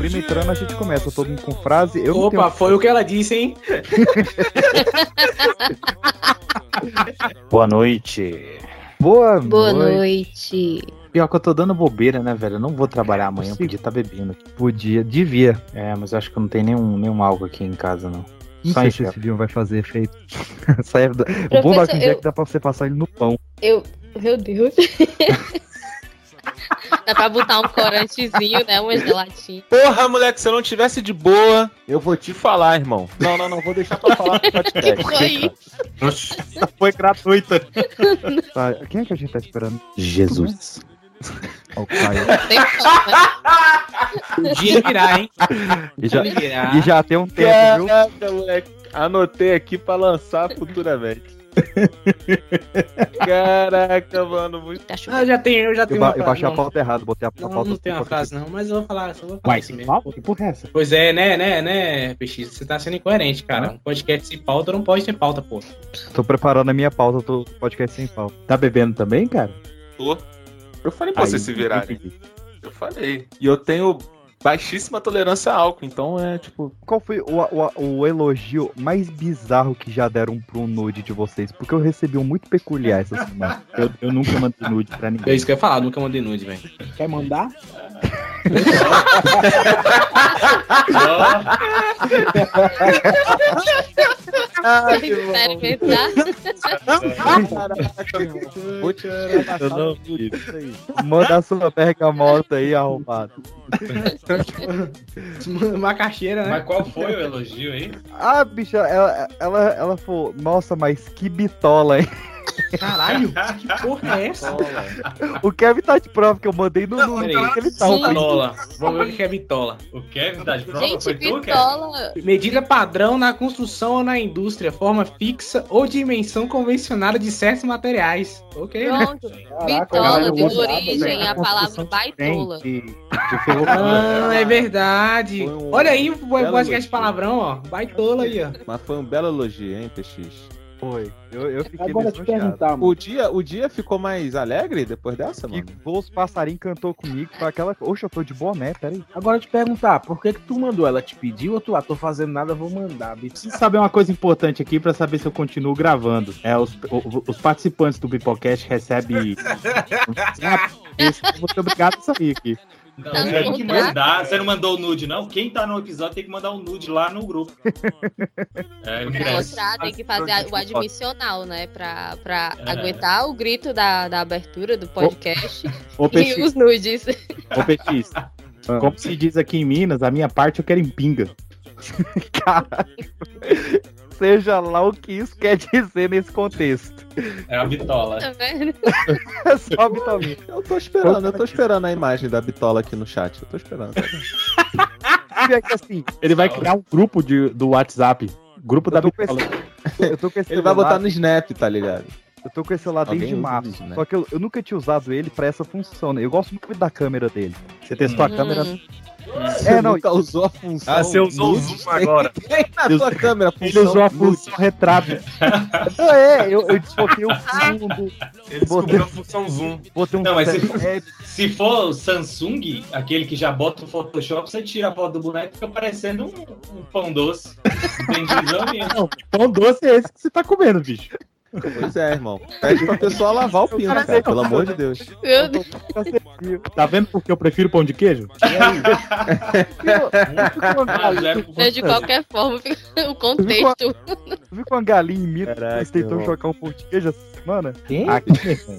prima entrando, a gente começa todo mundo com frase. Eu Opa, tenho... foi o que ela disse, hein? Boa noite. Boa, Boa noite. noite. Pior que eu tô dando bobeira, né, velho? Eu não vou trabalhar amanhã, eu Sim. podia estar bebendo. Podia, devia. É, mas eu acho que não tem nenhum, nenhum álcool aqui em casa, não. Não Só sei se esse vinho vai fazer efeito. Sai da- o bom da vinho é eu- que dá pra você passar ele no pão. Eu. Meu Deus. Dá pra botar um corantezinho, né? Uma gelatina. Porra, moleque, se eu não tivesse de boa, eu vou te falar, irmão. Não, não, não, vou deixar pra falar no podcast. Foi. Foi gratuita. Tá, quem é que a gente tá esperando? Jesus. Ó, o Caio. Né? O dia virá, hein? E já, e já tem um tempo, viu? Caraca, moleque. Anotei aqui pra lançar futuramente. Caraca, mano. Muito... Tá Ah, eu já tenho, eu já Eu, tenho ba eu frase. baixei a Não, pauta errada, botei a, a não, pauta não tem uma frase, não, mas eu vou falar. Só vou falar Uai, assim mesmo. pauta? Que porra é essa? Pois é, né, né, né, PX? Você tá sendo incoerente, cara. Um podcast sem pauta não pode ter pauta, pô. Tô preparando a minha pauta do podcast sem pauta. Tá bebendo também, cara? Tô. Eu falei pra Aí, vocês se virarem. entendi. Eu falei. E eu tenho baixíssima tolerância a álcool, então é tipo. Qual foi o, o, o elogio mais bizarro que já deram pro nude de vocês? Porque eu recebi um muito peculiar essa semana. Eu, eu nunca mandei nude pra É ninguém. isso que eu ia falar, nunca mandei nude, velho. Quer mandar? Manda a sua bergamota aí, arrombado. Uma caixeira, né? Mas qual foi o elogio aí? Ah, bicha, ela, ela, ela falou, nossa, mas que bitola, hein? Caralho, que porra é essa? O Kevin tá de prova que eu mandei no, no Peraí. link que ele tá. Bitola. Vamos ver o que é bitola. O Kevin tá de prova? Gente, foi tu. Medida padrão na construção ou na indústria, forma fixa ou dimensão convencionada de certos materiais. Ok, né? Pronto. Caraca, Bitola usar, origem à palavra baitola. Ah, é verdade. Um Olha aí o belo podcast palavrão, ó. Baitola aí, ó. Mas foi um belo elogio, hein, PX? Foi. Eu, eu fiquei Agora te perguntar, mano. O dia, o dia ficou mais alegre depois dessa, Que mano? voou os passarinhos cantou comigo, foi aquela. Oxe, eu tô de boné, peraí. Agora te perguntar, por que que tu mandou? Ela te pediu ou tu, ah, tô fazendo nada, vou mandar, bicho. Preciso saber uma coisa importante aqui pra saber se eu continuo gravando. É, os, o- os participantes do Bipocast recebem... Esse, eu vou ser obrigado a sair aqui. Não, Tá que mandar. Você não mandou o nude, não? Quem tá no episódio tem que mandar um nude lá no grupo. É, o ingresso. Mostrar, tem que fazer a- o admissional, né? Pra, pra É. aguentar o grito da, da abertura do podcast Ô, e os nudes. ô, PX, como se diz aqui em Minas, a minha parte eu quero em pinga. Caralho. Seja lá o que isso quer dizer nesse contexto. É a bitola. Tá vendo? É só vitamina. Eu tô esperando, eu tô esperando a imagem da bitola aqui no chat. Eu tô esperando. É que assim, Ele vai criar um grupo de, do WhatsApp. Grupo da Bitola. esse, eu tô com esse Ele vai botar no Snap, tá ligado? Eu tô com esse celular desde Alguém usa março. isso, né? Só que eu, eu nunca tinha usado ele pra essa função, né? Eu gosto muito da câmera dele. Você testou a Hum. É, não, nunca usou a função. Ah, você usou o? Zoom agora. Tem na sua câmera, Ele usou a função retrato. Não, é, eu, eu desfoquei o fundo, Ele descobriu a função Zoom. botei um Não, mas se- Se for o Samsung, aquele que já bota o Photoshop, você tira a foto do boneco e fica parecendo um, um pão doce. Não, pão doce é esse que você tá comendo, bicho? Pois é, irmão. Pede pra pessoa lavar o pinto, cara, pelo amor de Deus. Meu Deus. Tá vendo por que eu prefiro pão de queijo? Mas de qualquer forma, o contexto. Tu viu com a galinha em Minas? Tentam irmão. chocar um pão de queijo essa semana? Quem? Aqui,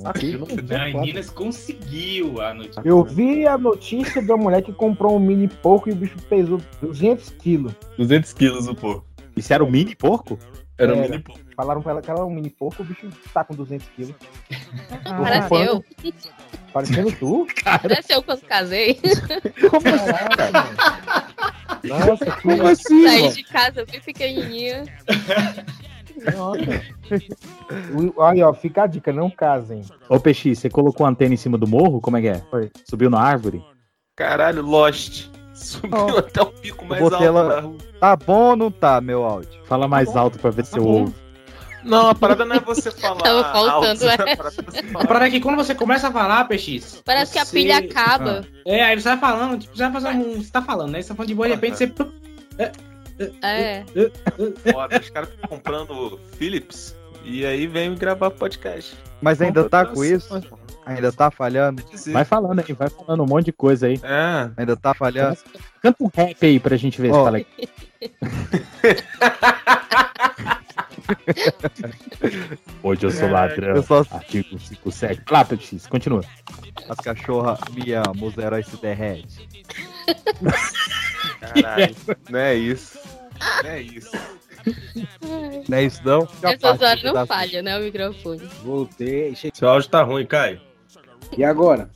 Aqui. Não, em Minas conseguiu a notícia. Eu vi a notícia da mulher que comprou um mini porco e o bicho pesou 200 quilos. 200 quilos o porco. Isso era o mini porco? Era um mini porco. Falaram pra ela que era um mini porco, o bicho tá com 200 quilos. Parece eu. Parecendo tu? Parece eu quando casei. Caraca, mano. Nossa, que Como assim, Saí irmão? de casa bem pequenininha. Aí, ó, fica a dica, não casem. Ô, PX, você colocou a antena em cima do morro? Como é que é? Foi. Subiu na árvore? Caralho, Lost. Subiu até o pico mais alto ela-. Tá bom ou não tá, meu áudio? Fala mais alto pra ver se eu Tá ouvo. Não, a parada não é você falar. Tava faltando, alto, é. a parada é você A parada é que quando você começa a falar, PX. Parece que a você- pilha acaba. É, aí você vai falando, tipo, você vai fazer um. Você tá falando, né? Você tá falando de boa, de repente você. É. Foda, os caras ficam comprando Philips e aí vem gravar podcast. Mas ainda tá com isso? Ainda tá falhando? Vai falando aí, vai falando um monte de coisa aí. É, Ainda tá falhando? Canta um rap aí pra gente ver se Ó. fala aí. Hoje eu sou ladrão. Eu só Artigo 57. Lá, PX, continua. as cachorras me amam, os heróis se derretem. caralho. Não é isso. Não é isso. Não é isso não? Essas horas não falha, né? O microfone. Voltei. che- Seu áudio tá ruim, Caio. E agora?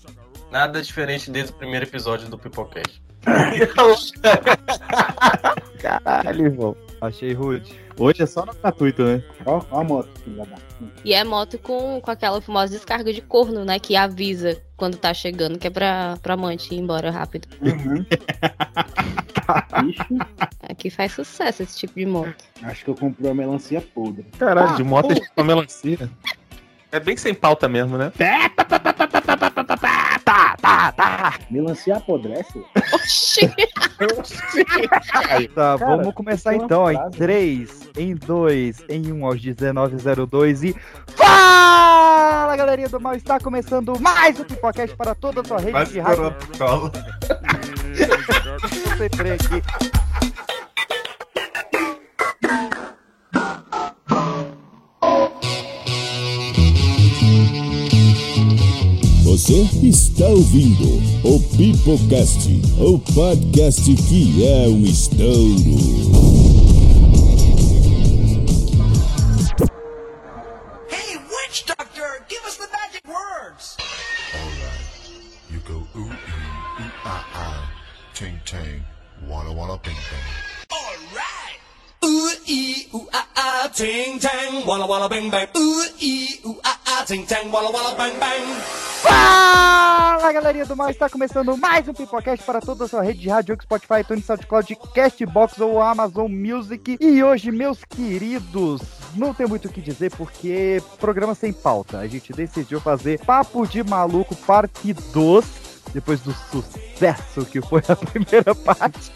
Nada diferente desde o primeiro episódio do Pipocast. Caralho, irmão. Achei rude. Hoje é só no gratuito, né? Ó, ó a moto, filha da. E é moto com, com aquela famosa descarga de corno, né? Que avisa quando tá chegando, que é pra, pra amante ir embora rápido. Uhum. Bicho, Aqui faz sucesso esse tipo de moto. acho que eu comprei uma melancia podre. Caralho, de moto é uma melancia. É bem sem pauta mesmo, né? Melancia apodrece? Oxi! Tá, Cara, vamos começar então, em frase. 3, em 2, em 1 aos 1902 e. Fala galerinha do mal, está começando mais um Pipocast para toda a sua rede de rádio. crê aqui. Você está ouvindo o Pipocast, o podcast que é um estouro. Hey, witch doctor, give us the magic words. You go ooh ee, ooh ah ah, ting tang, walla walla bing bang. Ah ah, ah ah. Fala galerinha do mal, está começando mais um Pipocast para toda a sua rede de rádio, Spotify, iTunes, SoundCloud, Castbox ou Amazon Music. E hoje, meus queridos, não tem muito o que dizer porque programa sem pauta. A gente decidiu fazer Papo de Maluco Parte 2. Depois do sucesso que foi a primeira parte,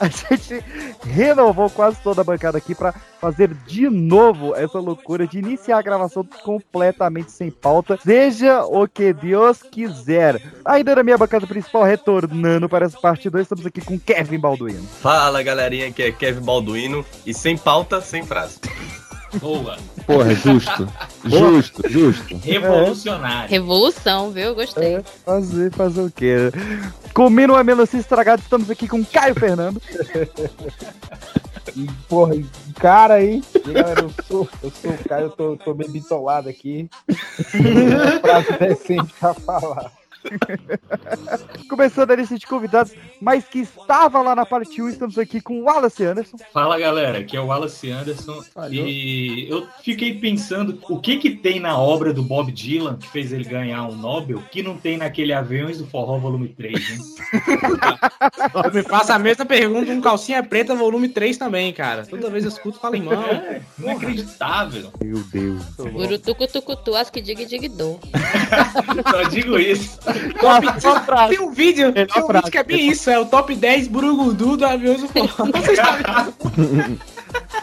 a gente renovou quase toda a bancada aqui para fazer de novo essa loucura de iniciar a gravação completamente sem pauta, seja o que Deus quiser. Ainda na minha bancada principal, retornando para essa parte 2, estamos aqui com Kevin Balduino. Fala galerinha, aqui é Kevin Balduino e sem pauta, sem frase. Boa. Porra, justo. Justo, justo. Revolucionário. Revolução, viu? Gostei. Fazer, fazer o quê? Comendo uma melancia estragada, estamos aqui com Caio Fernando. E, porra, cara aí. E, galera, eu sou, eu sou o Caio, eu tô, tô meio bitolado aqui. Frase decente pra falar. Começando a lista de convidados, mas que estava lá na parte 1, estamos aqui com o Wallace Anderson. Fala galera, aqui é o Wallace Anderson e eu fiquei pensando o que que tem na obra do Bob Dylan que fez ele ganhar um Nobel que não tem naquele Aviões do Forró volume 3, hein? Eu me faço a mesma pergunta um calcinha preta, volume 3 também, cara. Toda vez eu escuto, falo em mão. É, inacreditável. Meu Deus. Urutucu tucutu, as que dig dig dom. Só digo isso. Top- Tem um vídeo, tem um vídeo que é bem isso, é o top 10 Burugudu do Aviões do Forró. Vocês sabem.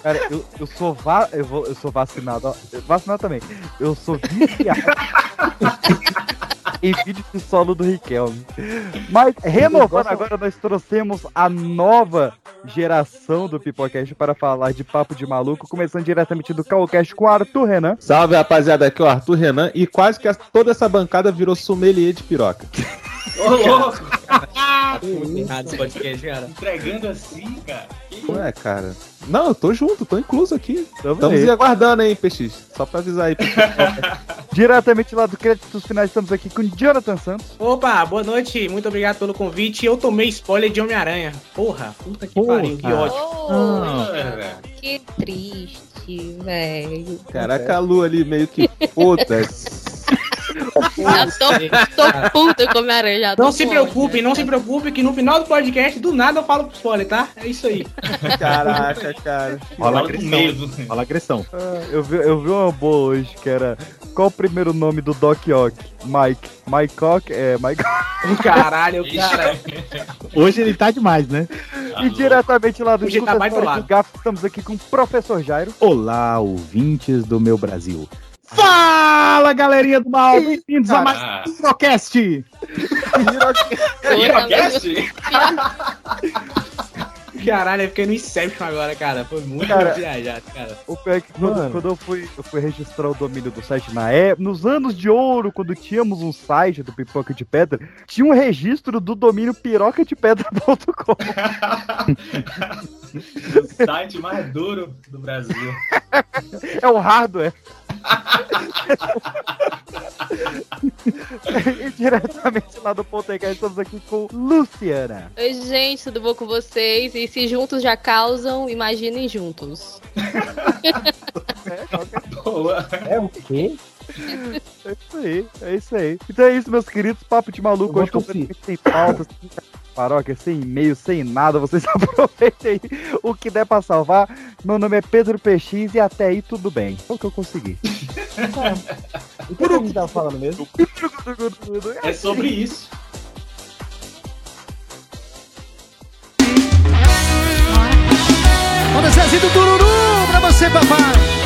Cara, eu, eu sou va eu, vou, eu sou vacinado, ó. Vacinado também. Eu sou viciado em vídeo de solo do Riquelme. Mas, renovando agora, nós trouxemos a nova geração do Pipocast para falar de papo de maluco, começando diretamente do Calcast com o Arthur Renan. Salve rapaziada, aqui é o Arthur Renan e quase que toda essa bancada virou sommelier de piroca. Ô, louco, Muito errado esse podcast, cara. entregando assim, cara. Que Não é, cara? Não, eu tô junto, tô incluso aqui. Tamo Estamos aguardando, hein, PX? Só pra avisar aí. Diretamente lá do Créditos Finais, estamos aqui com Jonathan Santos. Opa, boa noite, muito obrigado pelo convite. Eu tomei spoiler de Homem-Aranha. Porra, puta que Porra. pariu, que ódio. Oh, Cara, que triste, velho. Caraca, a Lu ali meio que foda-se. Já tô, tô puta com Homem-Aranha. já tô Não se preocupe, não se preope, que no final do podcast, do nada eu falo pro spoiler, tá? É isso aí. Caraca, cara. Fala agressão. medo. Rola agressão. Ah, eu, vi, eu vi uma boa hoje que era. Qual o primeiro nome do Doc Ock? Mike. Mike Cock? É, Mike Caralho, cara. Hoje ele tá demais, né? E diretamente lá do Hoje tá mais do GAF, estamos aqui com o Professor Jairo. Olá, ouvintes do meu Brasil. Fala, galerinha do mal! Bem-vindos a mais um Procast! Pirocast? Caralho, eu fiquei no Inception agora, cara. Foi muito Cara, viajado, cara. O pior é que quando, quando eu, fui, eu fui registrar o domínio do site na época, nos anos de ouro, quando tínhamos um site do Pipoca de Pedra, tinha um registro do domínio pirocadepedra.com. o site mais duro do Brasil. É o hardware. E diretamente lá do Podcast, estamos aqui com Luciana. Oi, gente, tudo bom com vocês? E se juntos já causam, imaginem juntos. Boa. É o quê? É isso aí, é isso aí. Então é isso, meus queridos. Papo de maluco Eu hoje completamente sem pauta, sem paróquia, sem e-mail, sem nada. Vocês aproveitem aí o que der pra salvar. Meu nome é Pedro PX e até aí tudo bem. Foi o que eu consegui. O que a gente tava falando mesmo? É sobre isso. Olha Zezinho do Tururu pra você, papai.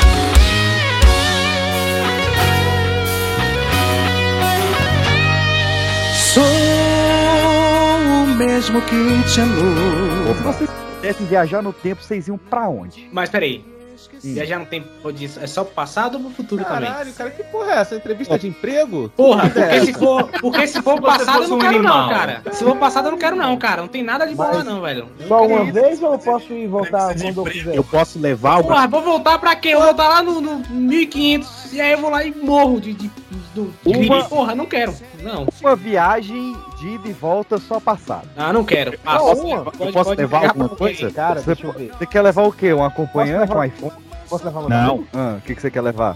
Mesmo que te amou. Se vocês pudessem viajar no tempo, vocês iam pra onde? Mas peraí. Viajar no tempo disso é só pro passado ou pro futuro também? Caralho, cara, que porra é essa? Entrevista de emprego? Porra, porque se for, porque se for passado eu não um quero não, animal. cara. Se for passado eu não quero não, cara. Não tem nada de boa Mas- não, velho. Eu Só não uma vez ou eu posso ir voltar quando eu quiser? Eu posso levar alguma Porra, vou voltar pra quê? Eu vou voltar lá no, no 1500 e aí eu vou lá e morro de, de, do, Uma-. Porra, não quero. Não. Uma viagem de ida e volta só passado. Ah, não quero. Ah, Não, uma. pode- Eu posso levar alguma coisa? Cara, Você, deixa eu ver. você quer levar o quê? Um acompanhante, um iPhone? Posso levar meu Não. Ah, o que, que você quer levar?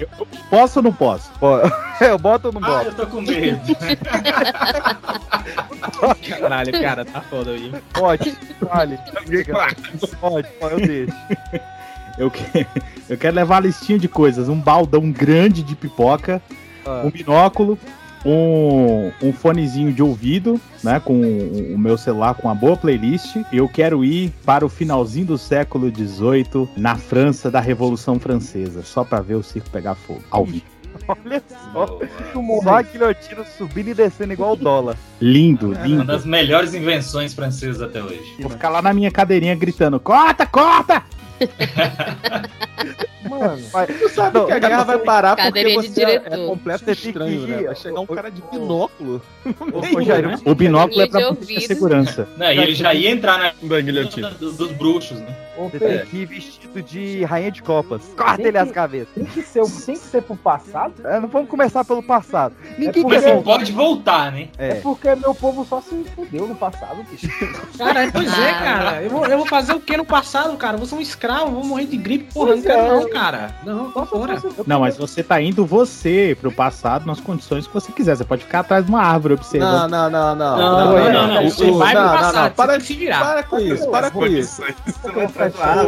Posso ou não posso? Pô, eu boto ou não Ah, boto? eu tô com medo. Caralho, cara, tá foda aí. Pode, vale. Pode, pode, eu deixo. Eu, que- eu quero levar a listinha de coisas: um baldão grande de pipoca, Ah. um binóculo, um, um fonezinho de ouvido, né? Com o, o meu celular com uma boa playlist. Eu quero ir para o finalzinho do século XVIII, na França da Revolução Francesa, só pra ver o circo pegar fogo. Ao vivo. Olha só. Boa. Só a guilhotina subindo e descendo igual o dólar. Lindo, Uma lindo. das melhores invenções francesas até hoje. Vou ficar lá na minha cadeirinha gritando: corta, corta! Mano, Tu sabe Não, que a guerra vai parar porque você é, é completo estranho, que- né? Vai chegar um cara de binóculo. Ô, ô, Jair, O binóculo é pra De segurança. Não, e ele já ia entrar na guilhotina. do- dos bruxos, né? ô, você Pedro, tem que ir vestido de rainha de copas. Corta ele as cabeças. tem que ser, tem que ser pro passado? É, não vamos começar pelo passado. Ninguém porque- Mas quer você pode voltar, né? É. É. porque meu povo só se fudeu no passado, bicho. Cara, pois é, Ah. cara. Eu vou, eu vou fazer o que no passado, cara? Eu vou ser um escravo, vou morrer de gripe. Porra, não quero é. não, cara. Não, tô fora. Não, mas você tá indo você pro passado nas condições que você quiser. Você pode ficar atrás de uma árvore observando. Não, não, não, não. Não, não, não, Você vai pro não, não, passado, Para, tem que se virar. para com isso, para com isso.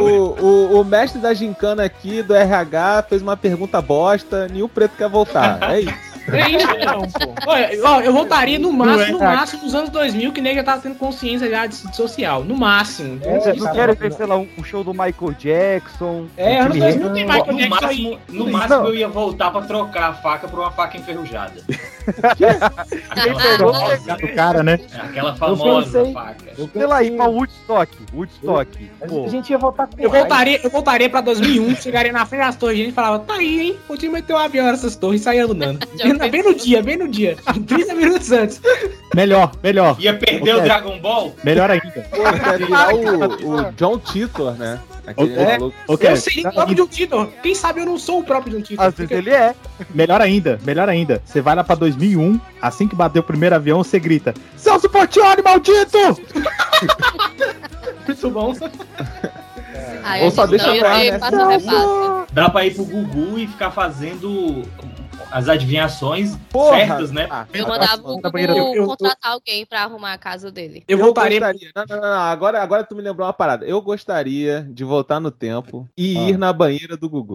O, o, o mestre da gincana aqui do RH fez uma pergunta bosta, nenhum preto quer voltar. É isso. É isso, não, pô. Olha, ó, eu voltaria no máximo, no é, máximo nos anos 2000, que nem já tava tendo consciência já de de social. No máximo. É, cara, querem não. ver, sei lá, um, um show do Michael Jackson? É, anos Jimi 2000 tem No Michael Jackson máximo, aí. no Não. máximo eu ia voltar pra trocar a faca por uma faca enferrujada. Quem pegou, cara, né? Aquela famosa pensei- faca. Eu Sei lá, ir pensei- pra Woodstock. Woodstock. Pô, A gente ia voltar com Eu voltaria, eu voltaria pra 2001, chegaria na frente das torres e a gente falava, tá aí, hein? Podia meter um avião nessas torres e sair andando. Bem, bem no dia, bem no dia. 30 minutos antes. Melhor, melhor. Ia perder Ok. o Dragon Ball? Melhor ainda. Pô, o, o John Titor, né? Aquele É. maluco. Ok, Eu seria o próprio John Titor. Quem sabe eu não sou o próprio John Titor. às vezes ele é. melhor ainda, melhor ainda. Você vai lá pra 2001, assim que bater o primeiro avião, você grita: Celso Portioli, maldito! Muito bom. Ai, Ou a só deixa ar, ter né? Dá pra ir pro Gugu e ficar fazendo as adivinhações Porra! certas, né? Ah, Eu tá mandava o Eu- eu- contratar alguém pra arrumar a casa dele. Eu Eu voltaria. gostaria. Não, não, não, não. Agora, agora tu me lembrou uma parada. Eu gostaria de voltar no tempo e Ah. ir na banheira do Gugu.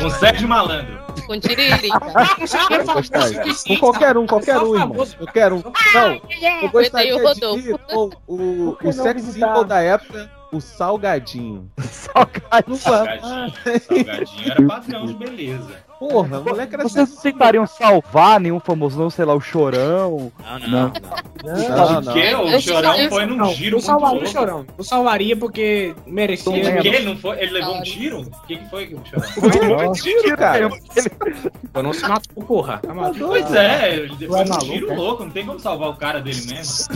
Com Sérgio Malandro. Com tiriri. Eu gostaria. Com qualquer um, qualquer um, irmão. Qualquer um. Não, eu gostaria o de Rodolfo. ir com o, o não sex symbol da época, o salgadinho. Salgadinho. Salgadinho. Salgadinho era padrão de beleza. Porra, o moleque era Vocês não tentariam salvar nenhum famoso, não, sei lá, o Chorão? Não. Não, não. Porque o Eu Chorão sei- foi num Não, giro eu salvaria o Chorão. Eu salvaria porque merecia. Por quê? Ele, não foi, ele levou um tiro? O que, que foi que o Chorão? Nossa, tiro, cara. Eu não se matou, porra. Pois é, ele levou é um tiro louco, não tem como salvar o cara dele mesmo.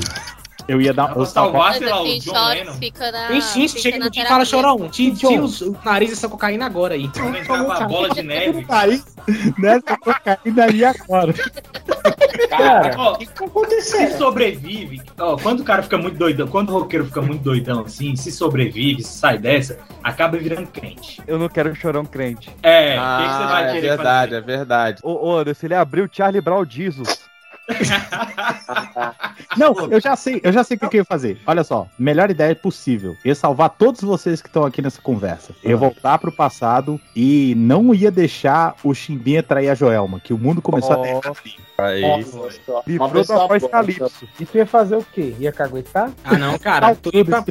Eu ia dar. pra Eu salvar, salvar, sei lá, o Tem John Lennon. fica na. Tem sim, fica chega na no dia e terapia. fala chorão. Tira, o nariz dessa cocaína agora aí. Vamos entrar com a bola de neve. Aí, nessa cocaína ali agora. Cara, Ó, o que tá acontecendo? se sobrevive, ó, quando o cara fica muito doidão, quando o roqueiro fica muito doidão assim, se sobrevive, se sai dessa, acaba virando crente. Eu não quero um Chorão crente. É, o que, que você Ah, é verdade, fazer? é verdade. Ô, ô Anderson, ele abriu Charlie Brown Jesus. Não, eu já sei, eu já sei o que, que eu ia fazer. Olha só, melhor ideia possível. Eu ia salvar todos vocês que estão aqui nessa conversa. Eu ia voltar pro passado e não ia deixar o Chimbinha trair a Joelma, que o mundo começou a ter. Aí. Livrou da voz Calypso. E tu ia fazer o quê? Ia caguetar? Ah, não, cara. Tá Tu, pra-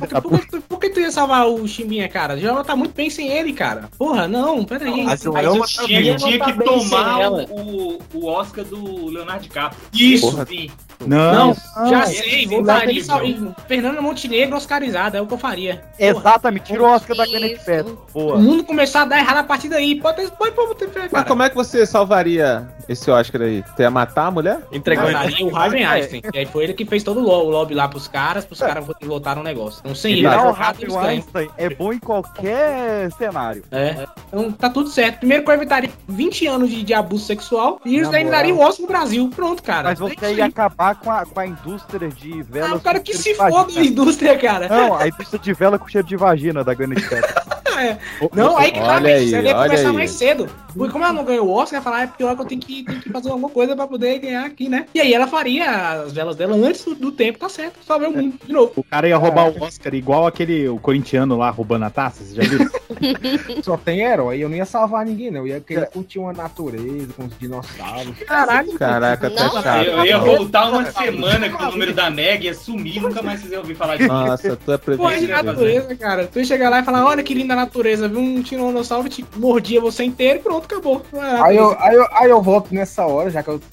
por, que tu- ia salvar o Chimbinha, cara? Já tá muito bem sem ele, cara. Porra, não, peraí. A Mas Joelma eu tá tinha, viva. tinha tá que sem tomar o, o Oscar do Leonardo DiCaprio. Isso. Porra. Sim. Não, Não, já sei, voltaria. é. Fernanda Montenegro oscarizada, é o que eu faria. Exatamente, tirou o Oscar da Gwyneth Isso. Paltrow. O Boa. mundo começar a dar errado a partir daí. Pode, pode, pode ter fé, Mas como é que você salvaria esse Oscar aí? Tu ia matar a mulher? Entregou o Harvey Einstein. E aí foi ele que fez todo o lo- o lobby lá pros caras, pros caras votaram o negócio. Então sem ele, o Harvey ganham. Weinstein é bom em qualquer cenário. É. Então tá tudo certo. Primeiro que eu evitaria 20 anos de, de abuso sexual e eles moral. dariam o Oscar no Brasil. Pronto, cara. Mas É você isso ia aí. Acabar com a, com a indústria de velas. Ah, o cara que se foda a indústria, cara. Não, a indústria de vela com cheiro de vagina da Gwyneth Paltrow. É. Não, aí que tá, Olha bicho, aí, você ia começar aí. mais cedo. Porque como ela não ganhou o Oscar, ia falar, é pior que eu tenho que, tenho que fazer alguma coisa pra poder ganhar aqui, né? E aí ela faria as velas dela antes do, do tempo, tá certo. Salvei o mundo, de novo. o cara ia roubar o Oscar igual aquele o corintiano lá roubando a taça, você já viu? Só tem herói, eu não ia salvar ninguém, não. Eu ia querer curtir uma natureza com os dinossauros. Caralho. Caraca, tá Não, chato. Eu ia voltar uma semana com o número da Meg, ia sumir, nunca mais vocês iam ouvir falar disso. Nossa, tu é Porra de previsível. né? natureza, cara. Tu ia chegar lá e falar, olha que linda natureza, viu um tiranossauro, te mordia você inteiro e pronto, acabou. Ah, Aí eu, aí, eu, aí eu volto nessa hora, já que eu.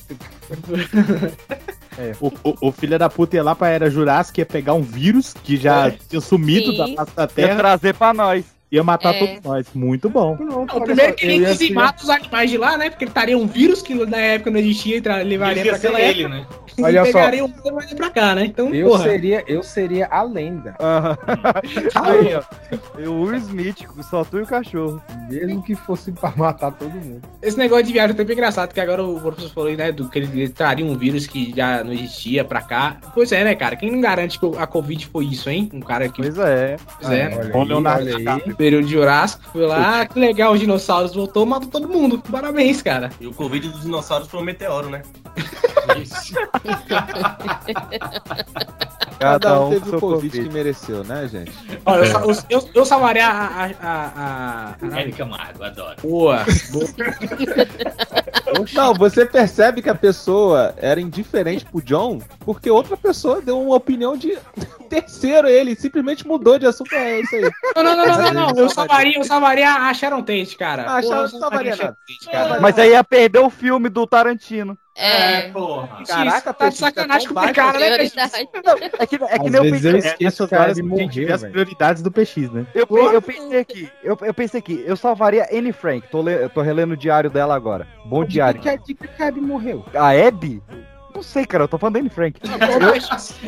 O, o, o filho da puta ia lá pra Era Jurássica, ia pegar um vírus que já tinha sumido Sim. da face da Ia Terra, trazer pra nós. Ia matar É. todos nós. Muito bom. Pronto, O primeiro que ele ia dizimar os animais de lá, né? Porque ele estaria um vírus que na época não existia e levaria pra aquela ele, época. né? Olha e só. pegaria um e levaria pra cá, né? Então, Eu porra. seria, eu seria a lenda. Aí, ó. O Will Smith, só tu e o cachorro. Mesmo que fosse pra matar todo mundo. Esse negócio de viagem é sempre engraçado, que agora o professor falou aí, né, do que ele, traria um vírus que já não existia pra cá. Pois é, né, cara? Quem não garante que a Covid foi isso, hein? Um cara que Pois é. pois é, né? Olha aí, Leonardo olha aí. Período de Jurássico, foi lá, ah, que legal, os dinossauros voltou, matou todo mundo. Parabéns, cara. E o Covid dos dinossauros foi um meteoro, né? Isso. Cada um teve seu o Covid Covid. que mereceu, né, gente? Olha, eu, sa- eu, eu, salvaria a. a, a, a, Camargo, adoro. Boa. Não, você percebe que a pessoa era indiferente pro John porque outra pessoa deu uma opinião de terceiro ele, simplesmente mudou de assunto. É isso aí. Não, não, não, não, não, não. Eu salvaria, eu salvaria a Sharon Tate, cara. Ah, eu Sharon- salvaria a Sharon. Tate, cara. Mas aí ia perder o filme do Tarantino. É, porra. Caraca, tá de sacanagem com o cara, né? É que, é que nem eu vezes eu pensei. esqueço a morreu, as prioridades do PX, né? Eu, eu pensei aqui, eu, eu pensei aqui, eu salvaria Anne Frank. Tô, le- eu tô relendo o diário dela agora. Bom diário. Que a Dick Cab morreu. A Abby? Não sei, cara. Eu tô falando da Anne Frank.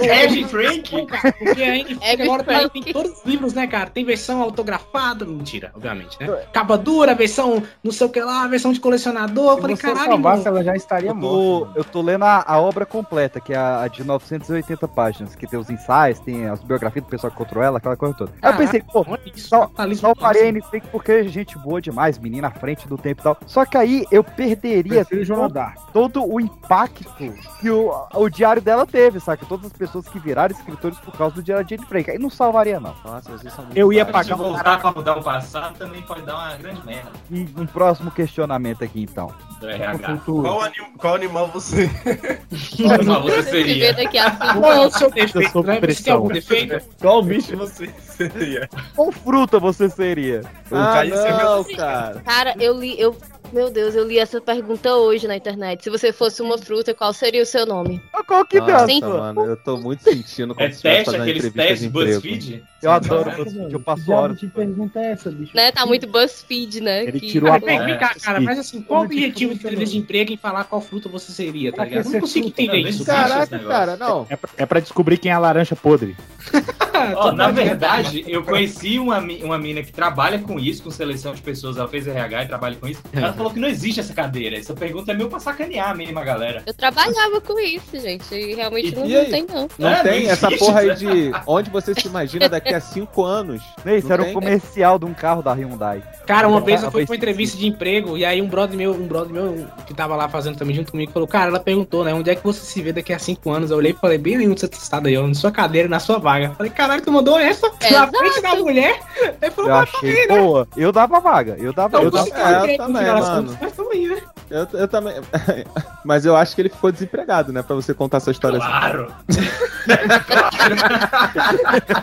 Ed Frank? Porque a Anne Frank agora tem, tem todos os livros, né, cara? Tem versão autografada, mentira, obviamente, né? Capa dura, versão não sei o que lá, versão de colecionador. Eu Se falei, caralho, salvasse, mano. ela já estaria Eu tô, morta. eu tô lendo a, a obra completa, que é a, a de 980 páginas, que tem os ensaios, tem as biografias do pessoal que controla ela, aquela coisa toda. Aí eu pensei, pô, só, só parei a. Anne Frank porque é gente boa demais, menina à frente do tempo e tal. Só que aí eu perderia Dark. todo o impacto que o, o diário dela teve, saca? Todas as pessoas que viraram escritores por causa do diário de Anne Frank. Aí não salvaria, não. Nossa, vocês são muito Eu ia. Se pagar um voltar pra mudar o passado, também pode dar uma grande merda Um, um próximo questionamento aqui, então. do RH. Qual, anim- qual animal você? Qual animal você se seria? Qual é o seu Eu defeito, sou né? Pressão. defeito? Qual bicho você seria? Qual fruta você seria? O Ah, não, cara. Cara, eu li, eu. Meu Deus, eu li essa pergunta hoje na internet. Se você fosse uma fruta, qual seria o seu nome? Qual que Nossa, Sim. mano, eu tô muito sentindo como É se teste, aqueles testes. BuzzFeed? Eu adoro Caraca, BuzzFeed, eu Que passo horas. de pergunta é essa, bicho? Né? Tá muito BuzzFeed, né? Ele que- tirou Ah, a vem, vem cá, cara, mas assim, qual o é que objetivo de entrevista de emprego em falar qual fruta você seria, tá que ligado? Não consigo entender Não, isso. Caraca, cara, não. É pra, é pra descobrir quem é a laranja podre. Ó, na verdade, eu conheci uma, uma mina que trabalha com isso, com seleção de pessoas, ela fez RH e trabalha com isso. Ela falou que não existe essa cadeira. Essa pergunta é meio pra sacanear mesmo a galera. Eu trabalhava com isso, gente. E realmente E- não, e não tem, não. Não É, tem não essa porra aí né? de onde você se imagina daqui a cinco anos. Né, Isso Não era um tem? comercial de um carro da Hyundai. Cara, uma vez eu fui pra uma entrevista de emprego e aí um brother meu, um brother meu que tava lá fazendo também junto comigo, falou, cara, ela perguntou, né, onde é que você se vê daqui a cinco anos? Eu olhei e falei, bem nenhum sentado aí, ó, na sua cadeira, na sua vaga. Falei, caralho, tu mandou essa na Exato. frente da mulher? Ele falou, Eu mas achei boa. Eu dava vaga. Eu dava. então Eu você dava... é, eu também, mano. contas, mas tamo aí, né? Eu, eu também. Mas eu acho que ele ficou desempregado, né? Pra você contar essa história assim. Claro.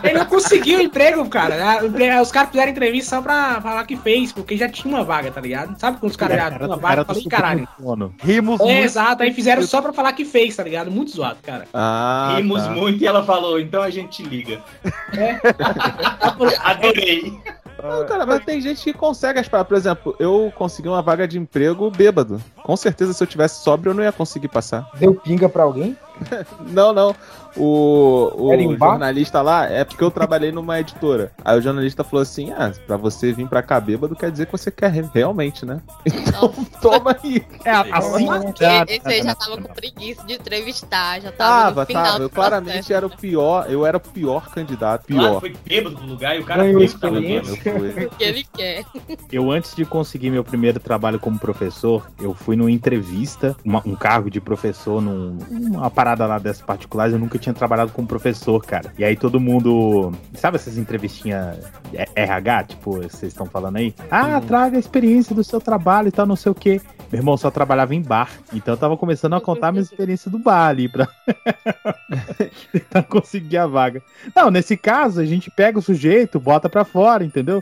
Ele não conseguiu emprego, cara. Empre- Os caras fizeram entrevista só pra falar que fez, porque já tinha uma vaga, tá ligado? Sabe quando os caras já tinham uma vaga? Eu do falei, caralho. sono. Rimos É, muito. exato, aí fizeram só pra falar que fez, tá ligado? Muito zoado, cara. Ah, Rimos tá. muito e ela falou, então a gente liga. Adorei. Não, cara, mas tem gente que consegue as paradas. Por exemplo, eu consegui uma vaga de emprego bêbado. Com certeza, se eu tivesse sóbrio, eu não ia conseguir passar. Deu pinga pra alguém? Não, não. O, o jornalista lá é porque eu trabalhei numa editora. Aí o jornalista falou assim: Ah, pra você vir pra cá bêbado quer dizer que você quer re- realmente, né? Então toma aí. É, assim. Esse aí já tava com preguiça de entrevistar, já tava Tava, no final tava. Eu claramente era o pior. Eu era o pior candidato. Claro, Pior. foi bêbado pro lugar e o cara Ganhou foi que tava experiência. bêbado. Eu fui. que ele quer. Eu, antes de conseguir meu primeiro trabalho como professor, eu fui numa entrevista, uma- um cargo de professor num- numa parada lá dessas particulares. Eu nunca tinha trabalhado como professor, cara. E aí todo mundo. Sabe essas entrevistinhas é, RH, tipo, vocês estão falando aí? Ah, traga a experiência do seu trabalho e tal, não sei o quê. Meu irmão só trabalhava em bar. Então eu tava começando a contar a minha experiência do bar ali pra tentar conseguir a vaga. Não, nesse caso, a gente pega o sujeito, bota pra fora, entendeu?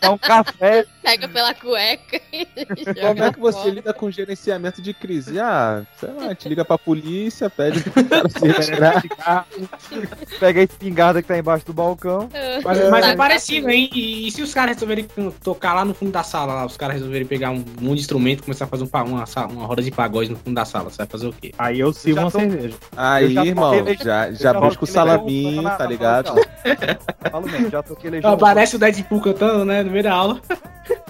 Dá um café. Pega pela cueca e Como joga é que você fora. lida com gerenciamento de crise? Ah, sei lá, a gente liga pra polícia, pede pro cara se retirar. Pega a espingarda que tá embaixo do balcão. Mas, mas é Sabe? parecido, hein? E, e se os caras resolverem tocar lá no fundo da sala, lá, os caras resolverem pegar um monte de instrumento e começar a fazer um, uma, uma roda de pagode no fundo da sala, você vai fazer o quê? Aí eu sirvo já uma tô- cerveja. Aí, já irmão, toquei- já, eu já busca o salaminho, tá ligado? aula. Falo mesmo, já toquei legião. Ah, parece o Deadpool cantando, né? No meio da aula.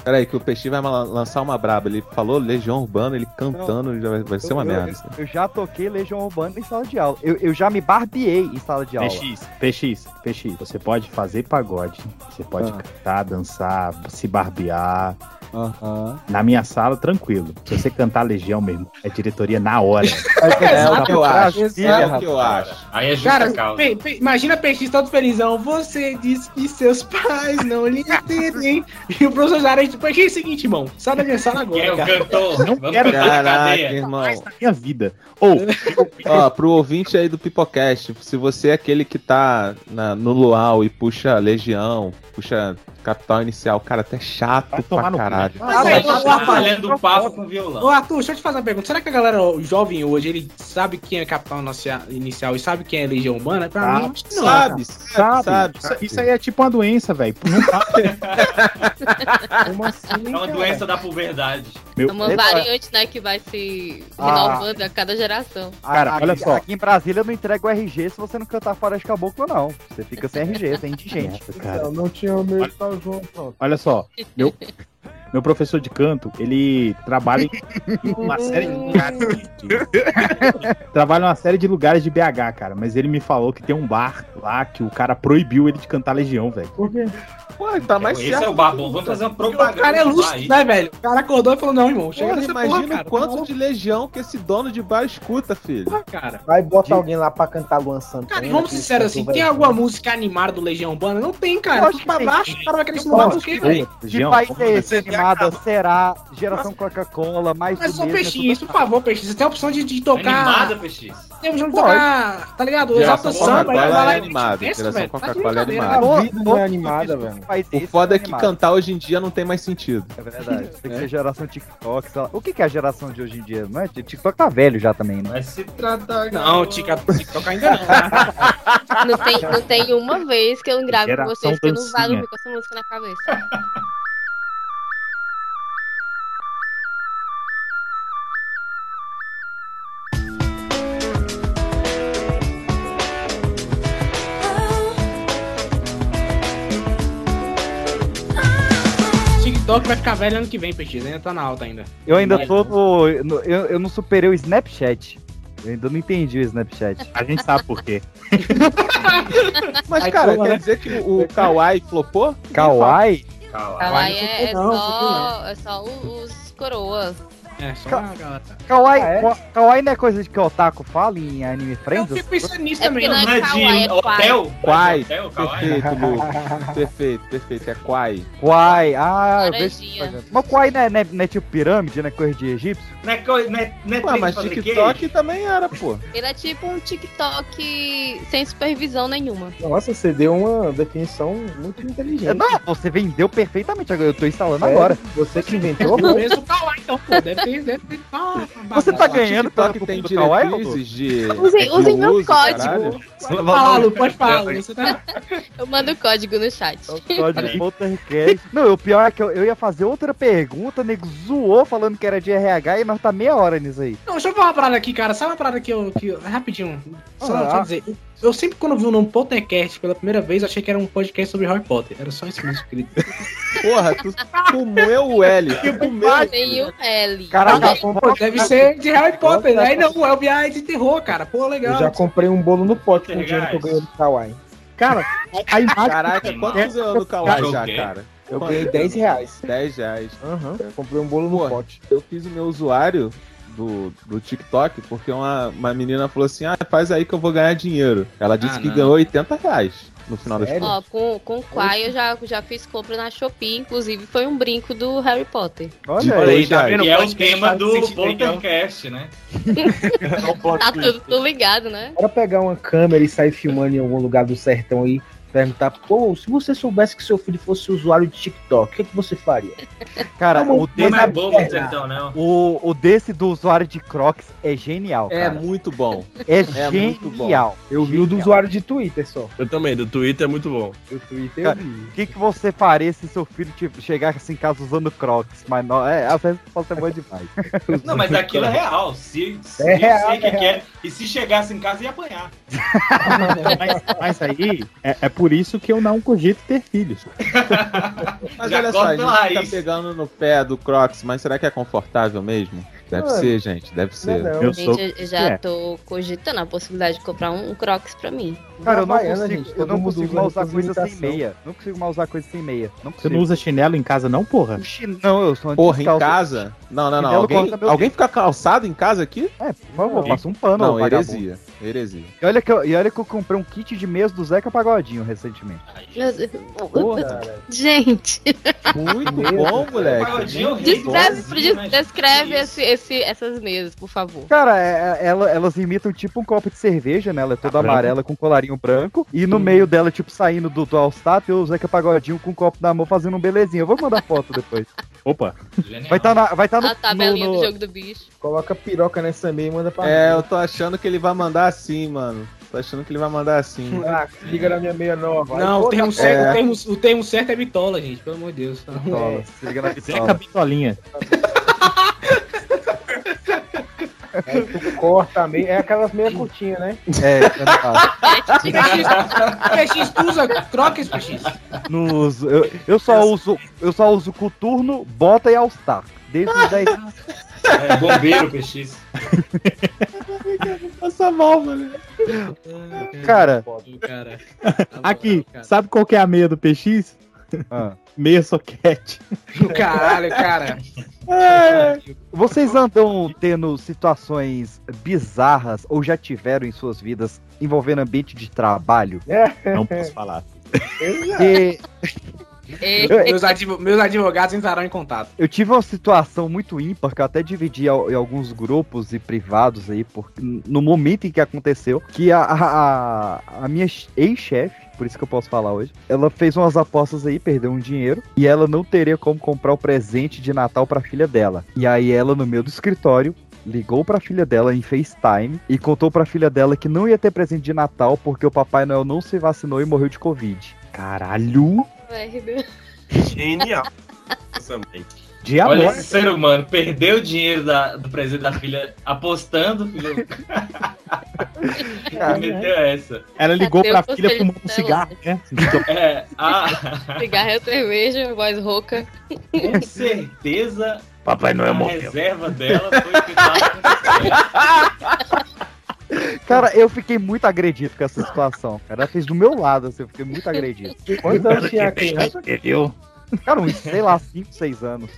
Peraí, que o Peixinho vai lançar uma braba. Ele falou Legião Urbana, ele cantando, já vai, vai ser uma Eu- merda. Eu, eu já toquei Legião Urbana em sala de aula. Eu, eu já me barbeei em sala de aula. PX, PX, PX. Você pode fazer pagode, você pode Ah. cantar, dançar, se barbear. Aham. Na minha sala, tranquilo. Se você cantar Legião mesmo, é diretoria na hora. É o que eu acho. É o que eu acho. Aí é justa Cara, causa. pe- pe- imagina PX todo felizão. Você disse que seus pais não lhe entendem. E o professor Zara, tipo, PX é o seguinte, irmão. Sai da minha sala Quem é agora, o cara. cantor? Não Vamos quero- Caraca, irmão. Na minha vida. Ou, Ó, pro ouvinte aí do Pipocast, se você é aquele que tá na- no Luau e puxa Legião, puxa Capital Inicial, cara, até chato Vai pra caralho. Mas aí, tá atrapalhando Arthur, o papo com violão. Ô, Arthur, deixa eu te fazer uma pergunta. Será que a galera jovem hoje, ele sabe quem é Inicia- Inicial e sabe quem é Legião Urbana? Pra Ah, mim, acho que não. Sabe, Sabe? sabe, Isso, isso aí é tipo uma doença, velho. Tá. Como assim? É uma cara? doença da puberdade. Meu, É uma Epa. variante, né, que vai se Ah. renovando a cada geração. Cara, aqui, olha só. Aqui em Brasília eu não entrego o RG se você não cantar fora de caboclo, não. Você fica sem RG, sem indigente. cara. Eu não tinha medo pronto. Olha só, meu, meu professor de canto, ele trabalha em uma série de lugares. de- de- trabalha em uma série de lugares de BH, cara. Mas ele me falou que tem um bar lá que o cara proibiu ele de cantar Legião, velho. Por quê? Pô, tá mais Esse certo. é o babão. Vamos fazer uma O propaganda. cara é do lúcido, né, velho? O cara acordou e falou, não, irmão, chega nessa imagina porra, cara. o quanto de legião que esse dono de bar escuta, filho. Porra, cara. Vai botar alguém lá pra cantar Luan Santana. Cara, e vamos ser sinceros assim, tem alguma música animada do Legião Urbana? Não tem, cara. Eu Tudo pra baixo, o cara vai querer inovar acho por quê, que velho? Legião? país é esse? Animada será geração Coca-Cola, mais Mas só peixinho, por favor, peixinho. Você tem a opção de, de tocar. Animada, PX. Tem a opção de tocar, tá ligado? Exalta samba, aí vai Coca-Cola lá é e animada, mete geração. Tá de Coca-Cola é animada. A vida não é animada, velho. O foda é que cantar hoje em dia não tem mais sentido. É verdade. Tem que ser geração TikTok. O que que é a geração de hoje em dia? Não é? TikTok tá velho já também, né? Vai se tratar. Não, TikTok ainda não. né? Não tem, não tem uma vez que eu gravo com vocês que eu não dormir com essa música na cabeça. TikTok vai ficar velho ano que vem, peixinho. Ainda tá na alta ainda. Eu ainda tô no, eu, eu não superei o Snapchat. Eu ainda não entendi o Snapchat. A gente sabe por quê. Mas, Aí, cara, pô, quer né? dizer que o o Kawaii flopou? Kawaii? Kawaii não é, é não, só, é só os coroas. É, só Ca- uma. Kawaii, Ah, é? Ka- Kawaii não é coisa de que o Otaku fala em Anime Eu Friends? fico pensando nisso É também. porque Não é? é Kawaii, de é hotel? Quai. Perfeito, Lu. Perfeito, perfeito. É Kawaii. Kawaii, ah, eu vejo. Laranjinha. Mas Kawaii não é, não, é, não é tipo pirâmide, né? Coisa de egípcio? Não é, coi- não é, não é mas TikTok também era, pô. Ele é tipo um TikTok sem supervisão nenhuma. Nossa, você deu uma definição muito inteligente. Não, você vendeu perfeitamente. agora Eu tô instalando É, agora. Você que inventou? Eu conheço o Kawaii, então, pô. Deve ter ah, Você tá ganhando pela TikTok tem diretrizes de. Usem- usem meu código. Pode falar, pode falar. Tá... Eu mando o código no chat. O código Poltercast. Não, o pior é que eu, eu ia fazer outra pergunta, o nego zoou falando que era de RH e nós tá meia hora nisso aí. Não, deixa eu falar uma parada aqui, cara. Sabe uma parada que eu. Que, eu- rapidinho. Só, Ah. só dizer. Eu sempre, quando vi um nome Pottercast pela primeira vez, eu achei que era um podcast sobre Harry Potter. Era só isso mesmo, querido. Porra, tu comeu o L. Tu comeu. O L. Caraca, Pô, deve ser de Harry Potter. Aí não, é o BI de terror, cara. Pô, Eu legal. já comprei um bolo no pote com o dinheiro que eu ganhei do Kawaii. Cara, a imagem. Caraca, quanto tu ganhou no Kawaii já, cara? Eu ganhei 10 reais. 10 reais. Aham. Comprei um bolo no pote. Eu fiz o meu usuário do, do TikTok porque uma, uma menina falou assim: ah, faz aí que eu vou ganhar dinheiro. Ela disse Ah, que não. ganhou 80 reais no final das Sério? contas. Ó, com, com o Quai eu já, já fiz compra na Shopee, inclusive foi um brinco do Harry Potter. olha aí. aí, tá E é o Podcast tema faz do sentido legal. Poltercast, né? Tá tudo, tudo ligado, né? Bora pegar uma câmera e sair filmando em algum lugar do sertão aí. Perguntar, pô, se você soubesse que seu filho fosse usuário de TikTok, o que, que você faria? Cara, Vamos- o Não desse, é bobo de sertão, não. o, o desse do usuário de Crocs é genial, É cara. muito bom. É, é muito bom. genial. Eu vi o do Genial. usuário de Twitter só. Eu também, do Twitter é muito bom. O Twitter Cara, eu vi. O que, que você faria se seu filho tipo, chegasse em casa usando Crocs? Mas não, é, a resposta é boa demais. Não, mas aquilo é real. Se, se É eu real, sei que é real. quer. E se chegasse em casa, ia apanhar. Mas, mas aí é, é por isso que eu não cogito ter filhos. Mas Já olha só, a gente raiz. pegando no pé do Crocs, mas será que é confortável mesmo? Deve Mano, ser, gente, deve ser. Não, não. Eu sou. Gente, eu já É. tô cogitando a possibilidade de comprar um, Crocs pra mim. Cara, eu não Havaiana, consigo, gente, eu não consigo mais usar coisa sem meia. Não consigo mais usar coisa sem meia. Não Você não usa chinelo em casa, não, porra? Não, eu sou Porra, em casa? Não, não, não. Chinelo Alguém, alguém fica calçado em casa aqui? É, por favor, passa um pano, Não, heresia. Heresia. E olha, que eu, e olha que eu comprei um kit de meias do Zeca Pagodinho recentemente. Porra. Gente, Muito bom, moleque. Descreve, Igualzinho, né? descreve Que esse. Esse, essas mesas, por favor. Cara, é- é- ela- elas imitam tipo um copo de cerveja, né? Ela é toda Ah, amarela com colarinho branco. E no meio dela, tipo, saindo do, do All-Star, tem o Zeca Pagodinho com um copo na mão fazendo um belezinho. Eu vou mandar foto depois. Opa. Genial. Vai estar vai tá no, A tabelinha no- do no- jogo do bicho. Coloca piroca nessa meia e manda pra É, mim. eu tô achando que ele vai mandar assim, mano. Tô achando que ele vai mandar assim. Ah, se liga na minha meia nova. Não, o termo, pô, certo, É. o, termo, o termo certo é bitola, gente. Pelo amor de Deus. Bitola, se liga na Zeca bitola. Bitolinha. tu corta a meia. É aquelas meia curtinhas, né? É, tá caso. PX, tu usa croques, PX? Não uso. Eu, eu só uso. Eu só uso coturno, bota e All-Star. Desde os 10 anos. É, bombeiro, PX. Passa mal, mano. Cara, Cara, Aqui, sabe qual que é a meia do PX? Ah, Meia soquete. Caralho, cara. vocês andam tendo situações bizarras ou já tiveram em suas vidas envolvendo ambiente de trabalho? Não posso falar. É, eu, Meus, advo- meus advogados entrarão em contato. eu tive uma situação muito ímpar que eu até dividi em alguns grupos e privados aí, porque no momento em que aconteceu, que a, a, a minha ex-chefe, por isso que eu posso falar hoje, ela fez umas apostas aí, perdeu um dinheiro, e ela não teria como comprar o presente de Natal pra filha dela. E aí ela, no meio do escritório, ligou pra filha dela em FaceTime e contou pra filha dela que não ia ter presente de Natal porque o Papai Noel não se vacinou e morreu de Covid. Caralho! merda. Genial. Também. De Olha amor. esse ser humano, perdeu o dinheiro da- do presente da filha apostando, filho. Cara, meteu essa. Ela ligou Cadê pra filha fumando um cigarro, né? É, ah, Cigarro é cerveja, voz rouca. com certeza Papai a Noel morreu. reserva dela foi que. Cara, eu fiquei muito agredido com essa situação. Cara, ela fez do meu lado, assim, eu fiquei muito agredido. Quantos anos tinha a criança? Cara, uns, sei lá, 5, 6 anos.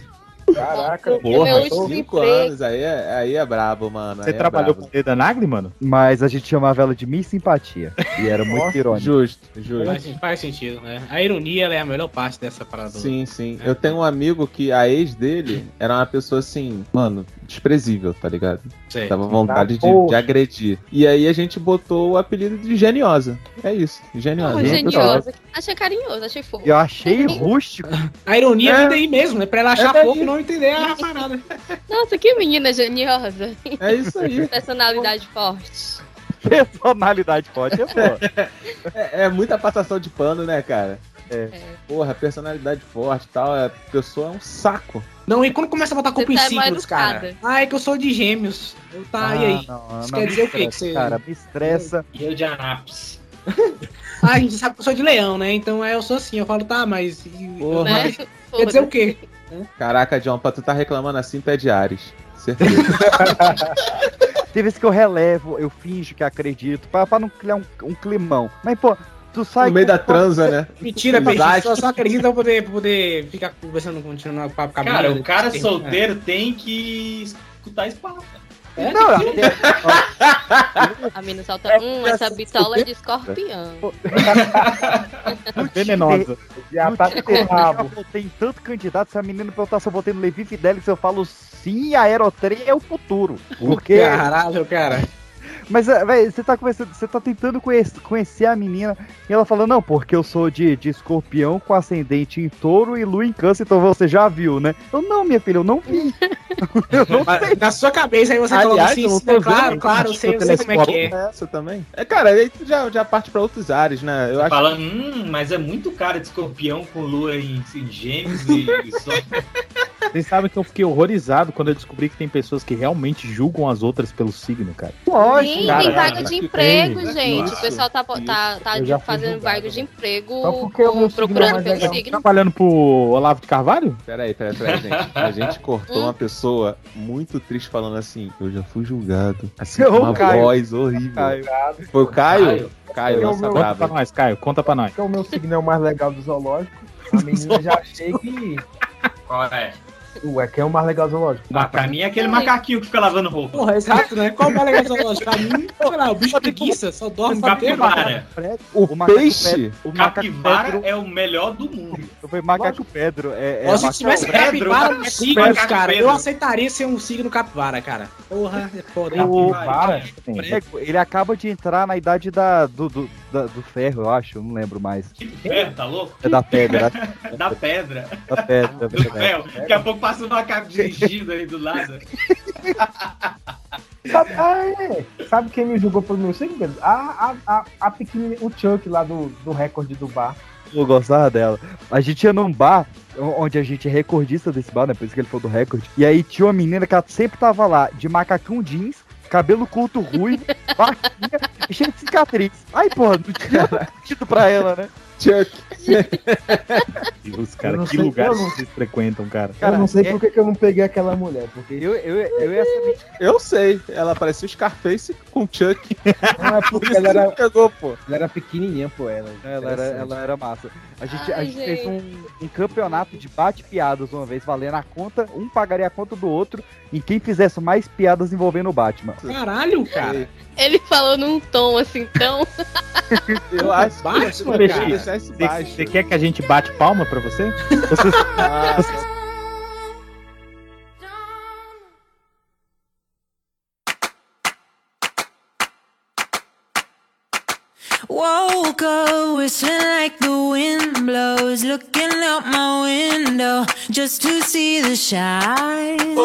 Caraca, Porra, cinco emprego- anos, aí é, aí é brabo, mano. Você é trabalhou brabo. com o da Nagli, mano? Mas a gente chamava ela de Miss Simpatia. E era muito Nossa, irônico. Justo, justo. Faz, faz sentido, né? A ironia ela é a melhor parte dessa parada. Sim, sim. Eu tenho um amigo que a ex dele era uma pessoa assim, mano, desprezível, tá ligado? Sei. Tava vontade de, de agredir. E aí a gente botou o apelido de geniosa. É isso, geniosa. Oh, geniosa. Achei carinhoso, achei fofo. Eu achei rústico. A ironia É. vem daí mesmo, né? Pra ela achar É fofo e não entender a parada. Nossa, que menina geniosa. É isso aí. Personalidade forte. Personalidade forte é boa. É, é muita passação de pano, né, cara? É. Porra, personalidade forte e tal. A pessoa é um saco. Não, e quando começa a botar culpa em Você tá mal signos, cara? educada. Ah, é que eu sou de gêmeos. Eu, tá, e aí? não, Isso não, quer me dizer o Que você- Cara, me estressa. E eu de Anápolis. Ah, a gente sabe que eu sou de leão, né? Então é, eu sou assim. Eu falo, tá, mas. Porra. Né? Quer dizer o quê? Caraca, John, pra tu tá reclamando assim, pede Ares. Certeza. Tem vezes que eu relevo, eu finjo que acredito, pra, pra não criar um, um climão. Mas, pô, tu sai. no meio da transa, né? Mentira, peixe. Só, só acredita pra poder, pra poder ficar conversando, continuar o papo com a Cara, o cara tem- solteiro tem que escutar esse papo. É? Não, eu- A mina solta. Hum, essa bitola é de escorpião. Venenosa. já tá com rabo. votei em tanto candidato, se a menina perguntar se eu votei no Levi Fidelix, eu falo sim, a Aerotrem é o futuro. Porque. Caralho, cara. Mas, é, velho, você tá conversando, você tá tentando conhecer, conhecer a menina e ela fala, não, porque eu sou de, de escorpião com ascendente em touro e lua em câncer, então você já viu, né? Eu, não, minha filha, eu não vi. eu não sei. Na sua cabeça aí você Aliás, assim, eu não sim, tô é claro, vendo, claro, eu sei, eu sei como é que é. Essa também. É, cara, aí tu já, já parte pra outros ares, né? Eu acho Falando, hum, mas é muito cara de escorpião com lua em, em gêmeos e, e só. Vocês sabem que eu fiquei horrorizado quando eu descobri que tem pessoas que realmente julgam as outras pelo signo, cara. Lógico, Sim, cara, tem vaga de emprego, tem. gente. Isso, o pessoal tá, tá, tá Eu fazendo vaga de emprego meu signo procurando pelo legal. signo. Trabalhando pro Olavo de Carvalho? Peraí, peraí, peraí, gente. A gente cortou uma pessoa muito triste falando assim: Eu já fui julgado. Assim, com Ô, uma Caio. voz horrível. Caio. Foi o Caio? Caio. Caio, Eu- nossa eu- Conta pra brava. nós, Caio. Conta pra nós. Porque o meu signo é o mais legal do zoológico. A menina já achei que. Qual é? Ué, quem é o mais legal zoológico? Ah, pra mim é aquele macaquinho que fica lavando roupa. Porra, exato, né? Qual o mais legal do zoológico? Pra mim, sei lá, o bicho preguiça, só dorme Capivara. O, peixe? Pedro- o Capivara Pedro, é o melhor do mundo. foi macaco Pedro. É, é se tivesse capivara Pedro, no signo, Pedro. cara, eu aceitaria ser um signo capivara, cara. Porra, é foda. O- Capivara? É, ele acaba de entrar na idade da, do, do, da- do ferro, eu acho, eu não lembro mais. Que ferro, tá louco? É da pedra, Da pedra. da pedra, Do verdade. ferro. Daqui a pouco passa um macaco dirigindo aí do lado. Sabe, ah, é. Sabe quem me julgou pelo meu signo, Pedro? A, a, a, a pequenininha, o Chuck lá do, do recorde do bar. Eu gostava dela. A gente ia num bar, onde a gente é recordista desse bar, né? Por isso que ele falou do recorde. E aí tinha uma menina que ela sempre tava lá, de macacão jeans, cabelo curto ruivo, baixinha e cheio de cicatriz. Aí, porra, não tinha sentido pra ela, né? Chuck. Os caras, que eu não- vocês frequentam, cara? Cara, eu não sei é- por que, eu não peguei aquela mulher, porque Eu, eu, eu ia Eu sei, ela parecia o Scarface com Chuck. não é Por porque ela era, pegou, pô. ela era pequenininha, pô, ela. Ela era, ela era massa. A gente, a Ai, gente fez um, gente. um campeonato de bate-piadas uma vez, valendo a conta, um pagaria a conta do outro, e quem fizesse mais piadas envolvendo o Batman. Caralho, cara. Ele falou num tom assim tão. Eu acho Batman, que eu Você, baixo. você quer que a gente bate palma pra você? Você- Ah, Woke up whistling like the wind blows, looking out my window just to see the shine.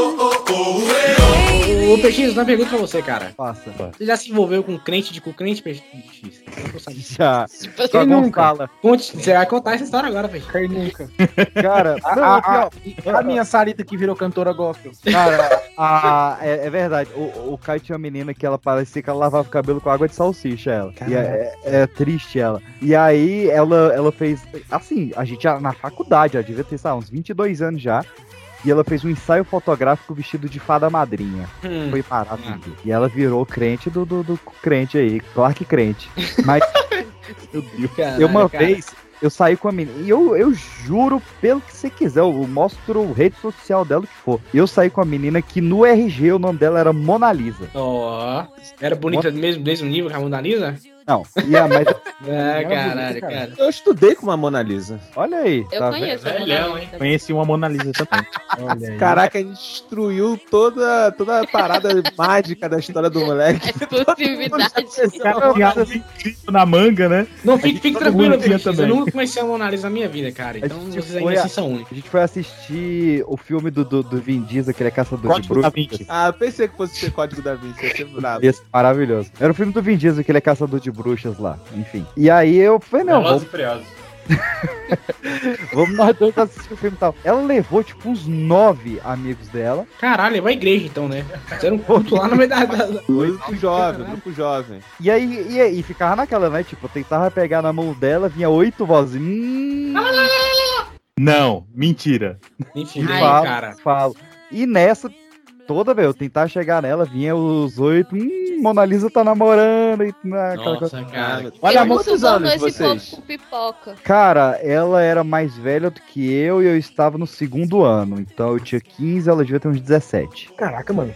Ô, Peixinho, uma pergunta pra você, cara. Passa. Você já se envolveu com crente de com crente, Peixinho? Já. Quem nunca? Fala. Conte, você vai contar essa história agora, Peixinho. Quem nunca? Cara, A, não, a, a, a minha Sarita que virou cantora gospel. Cara, a- é, é verdade. O, o Caio tinha uma menina que ela parecia que ela lavava o cabelo com água de salsicha, ela. E é, é- é triste ela. E aí ela, ela fez. Assim, a gente já na faculdade, ela devia ter, sei lá, uns 22 anos já. E ela fez um ensaio fotográfico vestido de fada madrinha. Hum. Foi maravilhoso. E ela virou crente do, do, do crente aí, Clark crente. Mas Meu Deus. Caralho, eu uma cara. vez, eu saí com a menina. E eu, eu juro, pelo que você quiser, eu mostro rede social dela o que for. Eu saí com a menina que no RG o nome dela era Mona Lisa. Ó, era bonita do mesmo, mesmo nível que a Mona Lisa? Não, e a, mas Ah, caralho, cara. Eu estudei com uma Mona Lisa. olha aí. Eu tá conheço Velhão, Mona hein? Conheci uma Mona Lisa também. Olha aí. Caraca, a gente destruiu toda, toda a parada mágica da história do moleque. Exclusividade. Esse cara tinha algo incrível na manga, né? Não, fique, fique tranquilo. Eu nunca conheci a Mona Lisa na minha vida, cara. Então vocês ainda assim são únicos. A gente foi assistir o filme do, do, do Vin Diesel, que ele é caçador Código de da bruxas. Vinci. Ah, eu pensei que fosse ser código da Vinci, ia ser maravilhoso. Era o filme do Vin Diesel, que ele é caçador de bruxas lá. Enfim. E aí eu falei, não, Velozes vamos, e vamos nós dois assistir o filme e tal. Ela levou, tipo, uns nove amigos dela. Caralho, é uma igreja então, né? Fizeram um culto lá no meio da. da- Grupo jovem, grupo jovem. E aí, e, aí, e ficava naquela, né? Tipo, eu tentava pegar na mão dela, vinha oito vozes. Hum, Não, mentira. Falo, cara. falo. E nessa, toda vez, eu tentava chegar nela, vinha os oito. Hum, Mona Lisa tá namorando. E, coisa. Nossa, cara. Olha, Ele quantos anos vocês? Cara, ela era mais velha do que eu e eu estava no segundo ano. Então eu tinha 15, ela devia ter uns 17. Caraca, mano.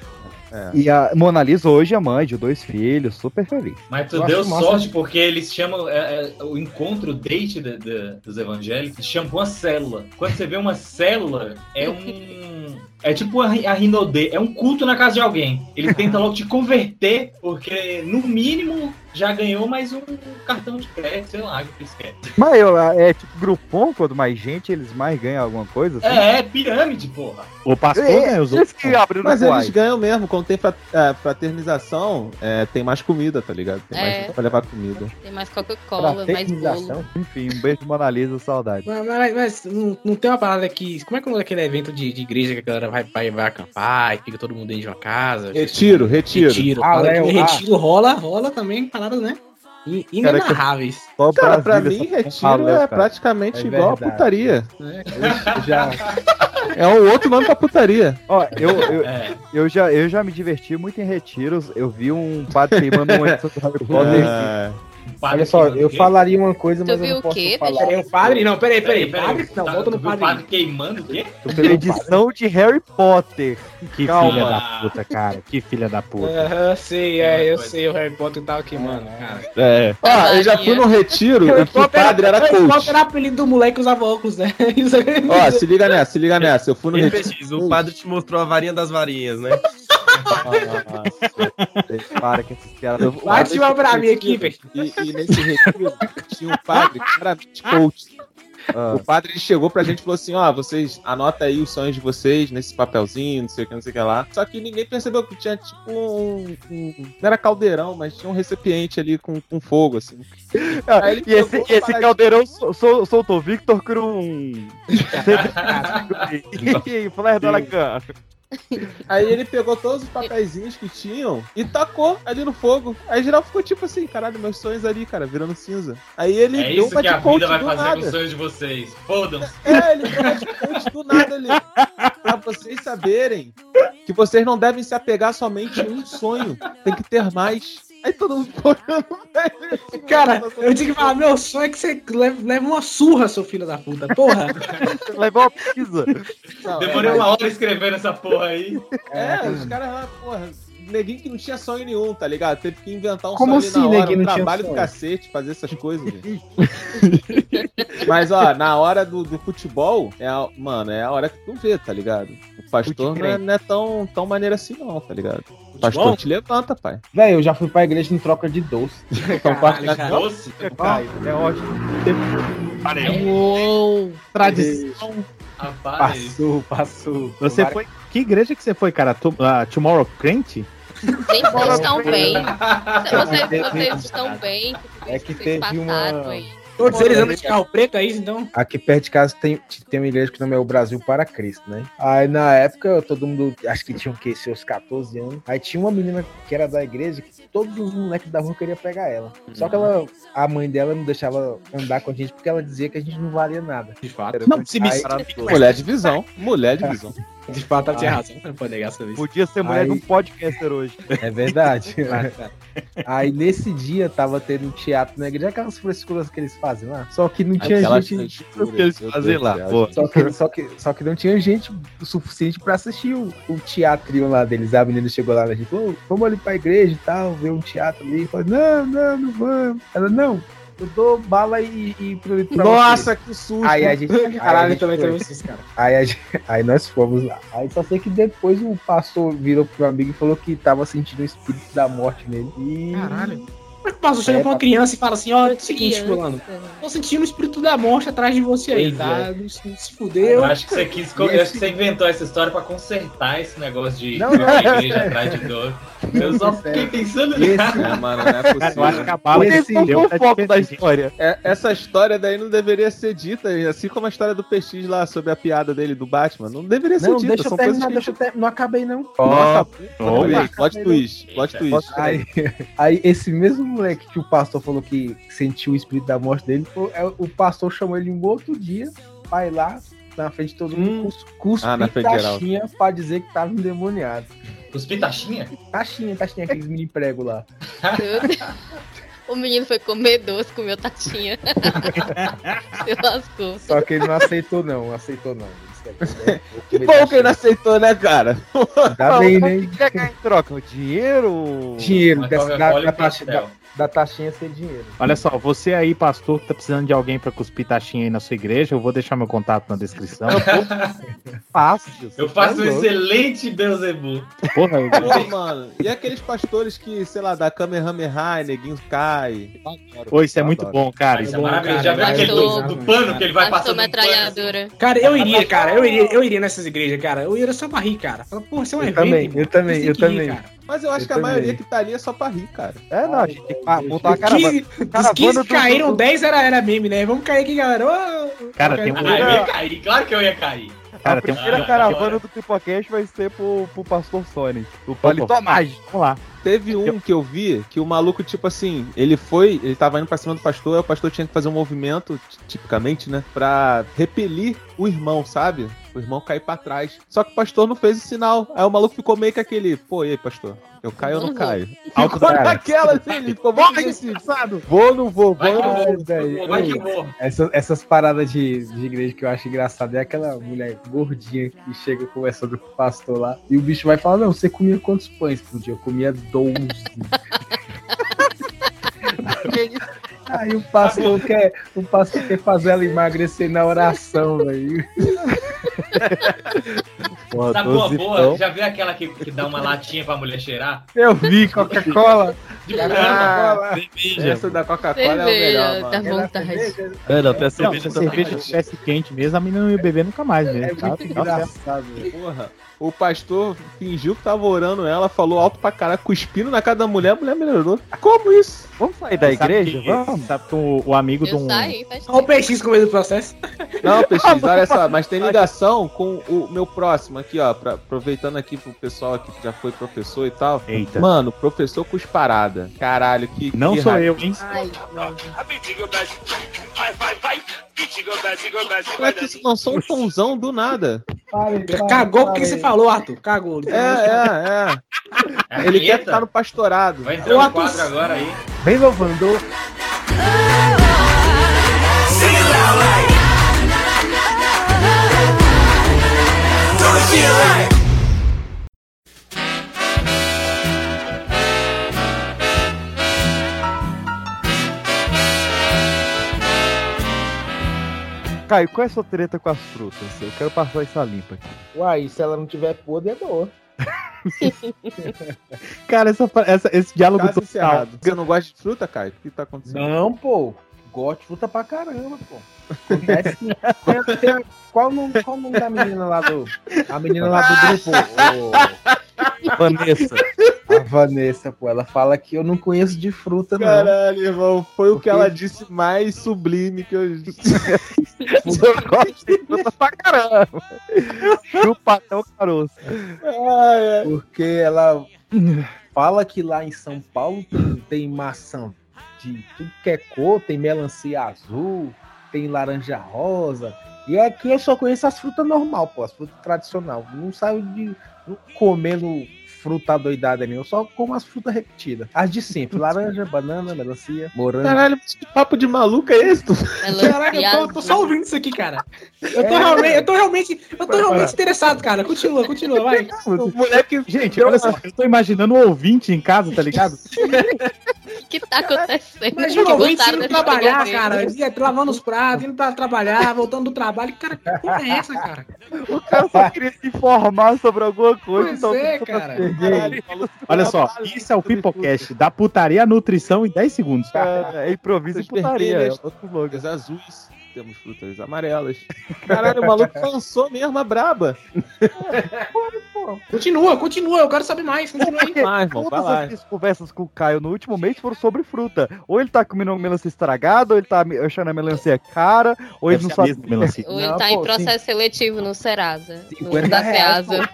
E a Mona Lisa hoje é mãe de dois filhos, super feliz. Mas tu Eu deu acho massa. sorte porque eles chamam é, é, o encontro, o date da- da- dos evangélicos, eles chamam uma célula. Quando você vê uma célula, é um. É tipo a, a Rinodê, é um culto na casa de alguém. Ele tenta logo te converter, porque no mínimo já ganhou mais um cartão de crédito, sei lá, que eles querem. Mas eu, é tipo Groupon, quando mais gente, eles mais ganham alguma coisa? assim? É, é pirâmide, porra. O pastor, É, né? Os outros. que Mas eles ganham mesmo, quando tem é, fraternização, é, tem mais comida, tá ligado? Tem mais É. gente pra levar comida. Tem mais Coca-Cola, mais bolo. Fraternização. Enfim, um beijo Mona Lisa, saudade. Mas, mas- mas não, não tem uma parada que. Como é que é o nome daquele evento de, de igreja que a galera vai, vai, vai acampar e fica todo mundo dentro de uma casa? Retiro, retiro. Retiro. Ah, Léo, no ah. retiro rola, rola também paradas, né? In- Inenarráveis. Só Cara, pra mim, retiro é cara. praticamente É igual a putaria. Eu já, É um outro nome pra putaria. Ó, eu, eu, É. eu, já, eu já me diverti muito em retiros. Eu vi um padre queimando um do Harry Potter. É, padre Olha só, queimando eu o falaria uma coisa, Tu mas eu não o posso quê? falar. Peraí, o padre? Não, peraí, peraí. Peraí, Padre? Não, tá- volta no tu viu o padre. padre queimando o quê? Edição de Harry Potter. Que Calma. filha da puta, cara. Que filha da puta. Aham, sei, é, eu sei, o Harry Potter tava queimando, cara. É. Ó, eu já fui no retiro em que o padre era Harry coach. Potter era apelido do moleque que usava óculos, né? Ó, se liga nessa, se liga nessa. Eu fui no retiro. o padre te mostrou a varinha das varinhas, né? Para que esses caras. Eu- Bate uma pra mim aqui, velho. E, e nesse retiro tinha um padre claramente coach. Ah. O padre chegou pra gente e falou assim: ó, vocês anota aí os sonhos de vocês nesse papelzinho, não sei o que, não sei o que lá. Só que ninguém percebeu que tinha tipo um. um- não era caldeirão, mas tinha um recipiente ali com, com fogo, assim. Aí ele E esse, esse caldeirão sol- sol- soltou Victor Krum. E Flare do Alacan. Aí ele pegou todos os papeizinhos que tinham e tacou ali no fogo. Aí geral ficou tipo assim, caralho, meus sonhos ali, cara, virando cinza. Aí ele É deu isso uma que a de coach vida vai do fazer com nada. os sonhos de vocês. Fodam-se. É, ele deu uma de coach do nada ali. Pra vocês saberem que vocês não devem se apegar somente em um sonho. Tem que ter mais. Aí todo mundo olhando. Cara, eu tinha que falar, meu sonho é que você leve, leve uma surra, seu filho da puta. Porra. Levou uma pizza. Não, Demorei é, uma hora escrevendo essa porra aí. É, os caras porra, neguinho que não tinha sonho nenhum, tá ligado? Teve que inventar um Como sonho ali assim, na hora, neguinho um não tinha trabalho do cacete fazer essas coisas, gente. Mas, ó, na hora do, do futebol, é a- mano, é a hora que tu vê, tá ligado? O pastor não é, não é tão, tão maneiro assim não, tá ligado? O pastor te levanta, pai. Véi, eu já fui pra igreja em troca de doce. Então, Caralho, parte- cara. Doce. Ai, é ótimo. Uou, tradição. Rapaz. Passou, passou. Você Tomara- foi. Que igreja que você foi, cara? Tu- ah, Tomorrow Crente? Vocês estão bem. Vocês, vocês estão bem. É que teve uma- aí. Todos eles andam de carro preto, é isso então? Aqui perto de casa tem, tem uma igreja que o nome é o Brasil para Cristo, né? Aí na época, todo mundo, acho que tinham que seus 14 anos. Aí tinha uma menina que era da igreja que todos os moleques da rua queriam pegar ela. Só que ela, a mãe dela não deixava andar com a gente porque ela dizia que a gente não valia nada. De fato. Não, se me Aí- Mulher de visão, mulher de visão. De fato, ela tinha razão. Não pode negar essa vez. Podia ser mulher Aí- de um podcaster hoje. É verdade. Aí nesse dia tava tendo um teatro na igreja, aquelas frescuras que eles fazem lá. Só que não tinha Aquela gente. que eles fazem lá, pô. Só que, só, que, só que não tinha gente o suficiente pra assistir o, o teatrinho lá deles. A menina chegou lá, gente falou, "Ô, vamos ali pra igreja e tal, ver um teatro ali. Eu falei, não, não, não vamos. Ela, não, eu dou bala e, e pirulito pra Nossa, que susto. Aí a gente. Caralho, gente também tem esses cara. Aí, a gente- aí nós fomos lá. Aí só sei que depois o pastor virou pro amigo e falou que tava sentindo o espírito da morte nele. E. Caralho. Como é que o pastor chega É, pra uma criança e fala assim, ó, é o seguinte, fulano, tô sentindo o espírito da morte atrás de você aí, Pois tá? é. Não se, não se Eu fudeu. acho que você quis. Eu acho que você inventou essa história pra consertar esse negócio de Não, não. igreja atrás de dor. Eu só fiquei pensando Esse- nisso. É, mano, não é possível. Eu acho que a bala Esse não tá o foco da história. É, essa história daí não deveria ser dita, assim como a história do PX lá sobre a piada dele do Batman. Não deveria ser Não, dita, deixa eu são coisas terminar, que deixa eu ter... Não acabei, não. Nossa, Opa. olha aí, plot twist, plot twist. Aí, aí esse mesmo moleque que o pastor falou que sentiu o espírito da morte dele, o, é, o pastor chamou ele um outro dia pra ir lá na frente de todo mundo, cus- cuspir Ah, na frente geral. taxinha pra dizer que tava endemoniado. Os pitachinha? Taxinha, taxinha, aqueles mini prego lá. O menino foi comer doce, comeu taxinha. Se lascou. Só que ele não aceitou, não, não aceitou, não. Que, é, bom que ele taxinha. não aceitou, né, cara? Ainda bem, né? o que quer ganhar em troca? Dinheiro? Dinheiro, Uma dessa, da, Coca-Cola da, e taxa, da. Da taxinha ser dinheiro. Olha só, você aí, pastor, que tá precisando de alguém pra cuspir taxinha aí na sua igreja, eu vou deixar meu contato na descrição. Fácil. Eu faço um Tá louco. excelente Beuzebu. Porra, eu... Pô, mano. E aqueles pastores que, sei lá, da Kamehameha, neguinho cai. Pô, isso é muito bom, cara. Isso é é maravilhoso. Já viu aquele do, do pano que ele vai passando um metralhadora. Cara, eu iria, cara, eu iria, eu iria nessas igrejas, cara. Eu iria só pra rir, cara. Fala, isso é um Eu evento. também, eu também, eu também. cara. Mas eu acho Eu que a também. maioria que tá ali é só pra rir, cara. É, não, a gente tem que botar uma caravana. 15, dos caravana 15 do- que caíram, do- 10 era, era meme, né? Vamos cair aqui, galera. Ô, Cara, tem um- Ah, eu ia cair, claro que eu ia cair. Cara, a tem um- primeira Ah, caravana do Pipocast vai ser pro, pro Pastor Sony. O Palito Mágico. Vamos lá. Teve um que eu vi que o maluco, tipo assim, ele foi, ele tava indo pra cima do pastor, aí o pastor tinha que fazer um movimento, tipicamente, né? Pra repelir o irmão, sabe? O irmão cair pra trás. Só que o pastor não fez o sinal. Aí o maluco ficou meio que aquele, pô, e aí, pastor? Eu caio ou não caio? Alto Ficou naquela, assim, ele ficou muito indeciso. Vou ou não vou? Vai Vou ou não vou? vai que vou. Essas, essas paradas de, de igreja que eu acho engraçado é aquela mulher gordinha que chega conversando com o pastor lá e o bicho vai falar: Não, você comia quantos pães por dia? Eu comia 12. Aí o pastor quer, o pastor quer fazer ela emagrecer na oração, velho. Pô, Sabe uma 12 boa? pão. Já viu aquela que, que dá uma latinha pra mulher cheirar? Eu vi Coca-Cola. De Ah, Essa da Coca-Cola é o melhor, tá mano. vontade. É, não, tem a Não, cerveja também. cerveja tivesse quente mesmo, a menina não ia beber nunca mais mesmo. É tá? muito Tá engraçado. Porra, o pastor fingiu que tava orando ela, falou alto pra caralho, cuspindo na cara da mulher, a mulher melhorou. Como isso? Vamos sair da Sabe igreja? que- Vamos. Sabe que o, o amigo de um. saí, Olha o PX com medo do processo. Não, PX, olha só, mas tem ligação com o meu próximo aqui, ó, pra- aproveitando aqui pro pessoal aqui que já foi professor e tal. Eita. Mano, professor cusparada. Caralho, que. Não que sou raiva. eu, hein? Ai, droga. Como é que isso lançou um tonzão do nada? Parem, parem, Cagou porque você falou, Arthur. Cagou. É, é, é. É a Ele quer ficar no pastorado. Vai entrar um quadro agora aí. Vem, Lovando. Caio, qual é a sua treta com as frutas? Eu quero passar essa limpa aqui. Uai, se ela não tiver podre, é boa. Cara, essa, essa- esse diálogo Caso todo. Você não gosta de fruta, Caio? O que tá acontecendo? Não, pô. Gosto de fruta pra caramba, pô. Acontece que- tem- tem- qual, o nome, qual o nome da menina lá do. A menina lá do grupo? ô, Vanessa. a Vanessa, pô. Ela fala que eu não conheço de fruta, não. Caralho, irmão, foi o que Porque- ela disse mais sublime que eu. Eu gosto de fruta pra caramba. Chupa até o caroço. Ai, ai. Porque ela fala que lá em São Paulo tem, tem maçã de tudo que é cor, tem melancia azul, tem laranja rosa. E aqui eu só conheço as frutas normal, pô, as frutas tradicional. Não saio de não comendo fruta doidada nem, eu só como as frutas repetidas. As de sempre, laranja, banana, melancia, morango. Caralho, que papo de maluco é esse? tu? Caraca, eu tô, tô só ouvindo isso aqui, cara. Eu tô realmente, eu tô realmente, eu tô realmente interessado, cara. Continua, continua, vai. O moleque. Gente, olha só, eu tô imaginando um ouvinte em casa, tá ligado? O que tá acontecendo? Imagina o ouvinte indo trabalhar, cara. ia Lavando os pratos, indo pra trabalhar, voltando do trabalho. Cara, que porra é essa, cara? O cara só queria se informar sobre alguma coisa. Pois então é, cara. Caralho. Olha só, isso é o Pipocast da putaria à nutrição em 10 segundos. É, é improviso e putaria. É outro azuis, temos frutas amarelas. Caralho, o maluco lançou mesmo a braba. Continua, continua, eu quero saber mais. Continua aí. Vai, irmão, vai Todas lá. as minhas conversas com o Caio no último mês foram sobre fruta. Ou ele tá comendo uma melancia estragada, ou ele tá achando a melancia cara, ou ele Deve não a sabe. melancia. Ou ele Não, tá pô, em processo seletivo no Serasa. No 50 da reais, Ceasa.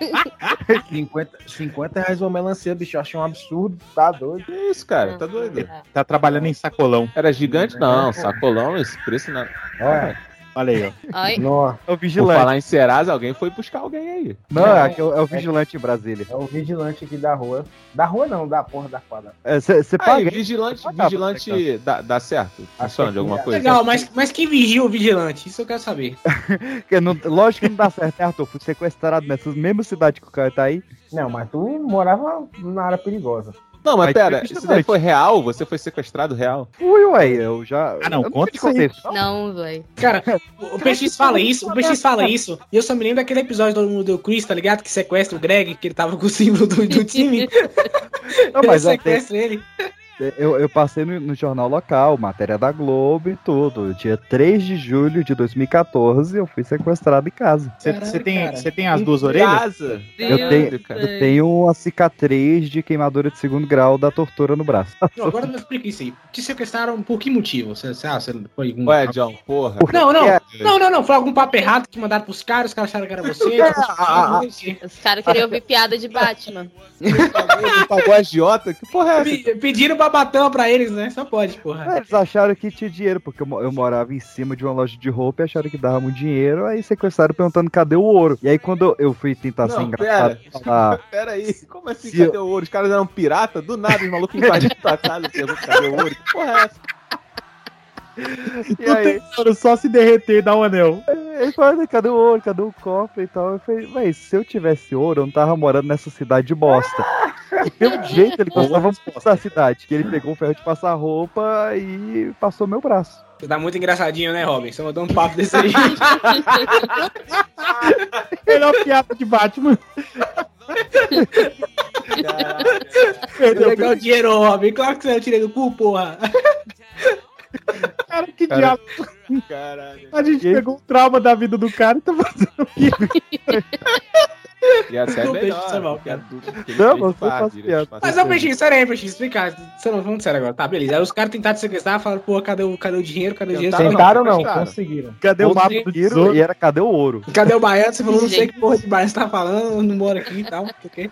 50, 50 reais uma melancia, bicho, eu achei um absurdo, tá doido. Que isso, cara? Tá doido? Tá trabalhando em sacolão. Era gigante? Não, sacolão, esse preço não. Olha, Olha aí, ó. Ai, nossa. É o vigilante. falar em Serasa, alguém foi buscar alguém aí. Não, é, é o- é o vigilante em Brasília. É o vigilante aqui da rua. Da rua não, da porra da quadra. Você Aí, paga. vigilante, Paga, vigilante dá, dá certo? Funciona de alguma coisa? Legal, mas, mas quem vigia o vigilante? Isso eu quero saber. Não- lógico que não dá certo, né, Arthur? Fui sequestrado nessas mesmas cidades que o Caio tá aí. Não, mas tu morava na área perigosa. Não, mas Aí pera, isso daí foi real? Você foi sequestrado real? Fui, ué, eu já. Ah, não, eu conta isso aí. não, velho. Cara, o PX fala isso, o PX fala isso, e eu só me lembro daquele episódio do, do Chris, tá ligado? Que sequestra o Greg, que ele tava com o símbolo do, do time. Não, ele mas até- sequestra ele. Eu, eu passei no, no jornal local, matéria da Globo e tudo. Dia 3 de julho de 2014, eu fui sequestrado em casa. Você tem, tem as Em duas orelhas? Casa. Eu Deus tenho, eu tenho uma cicatriz de queimadura de segundo grau da tortura no braço. Não, agora me explica isso aí. Te sequestraram por que motivo? Você, ah, você foi um... Ué, John, porra. Não, não, É. não, não, não. Foi algum papo errado que mandaram pros caras, os caras acharam que era você. ah, Os caras queriam ouvir piada de Batman. Pagou a agiota? Que porra é essa? Pe- Pediram pra bateu pra eles, né? Só pode, porra. Eles acharam que tinha dinheiro, porque eu, eu morava em cima de uma loja de roupa e acharam que dava muito dinheiro, aí sequestraram perguntando cadê o ouro. E aí quando eu- eu fui tentar ser Não, engraçado, pera. falar, Pera aí, como assim, Se cadê o ouro? Os caras eram pirata? Do nada, os malucos invadiram tua casa e perguntam cadê o ouro? Que porra é essa? e aí, Tentando só se derreter e dar um anel. ele falou, cadê o ouro, cadê o cofre e tal. Eu falei, mas se eu tivesse ouro, eu não tava morando nessa cidade de bosta. E pelo jeito ele muito da cidade. Que ele pegou um ferro de passar roupa e passou meu braço. Você tá muito engraçadinho, né, Robin? Você mandou um papo desse aí. Melhor piada de Batman. Perdeu o dinheiro, Robin. Claro que você eu tirei do cu, porra. cara, que Cara, diabo. Caralho. A gente pegou o trauma da vida do cara e tá fazendo E até é Não deixa melhor. isso mal, porque cara. Não, você faz, Mas, ô, certeza. Peixinho, sério aí, Peixinho, explicar. Você não, vamos sério agora. Tá, beleza. Aí os caras tentaram te sequestrar, falaram, pô, cadê o, cadê o dinheiro? Cadê o dinheiro? Tentaram, não, conseguiram. Cadê o mapa do Conseguiram tesouro? e era cadê o ouro? Cadê o baiano? Você falou, não sei que porra de baiano você tá falando, não moro aqui e tal. não.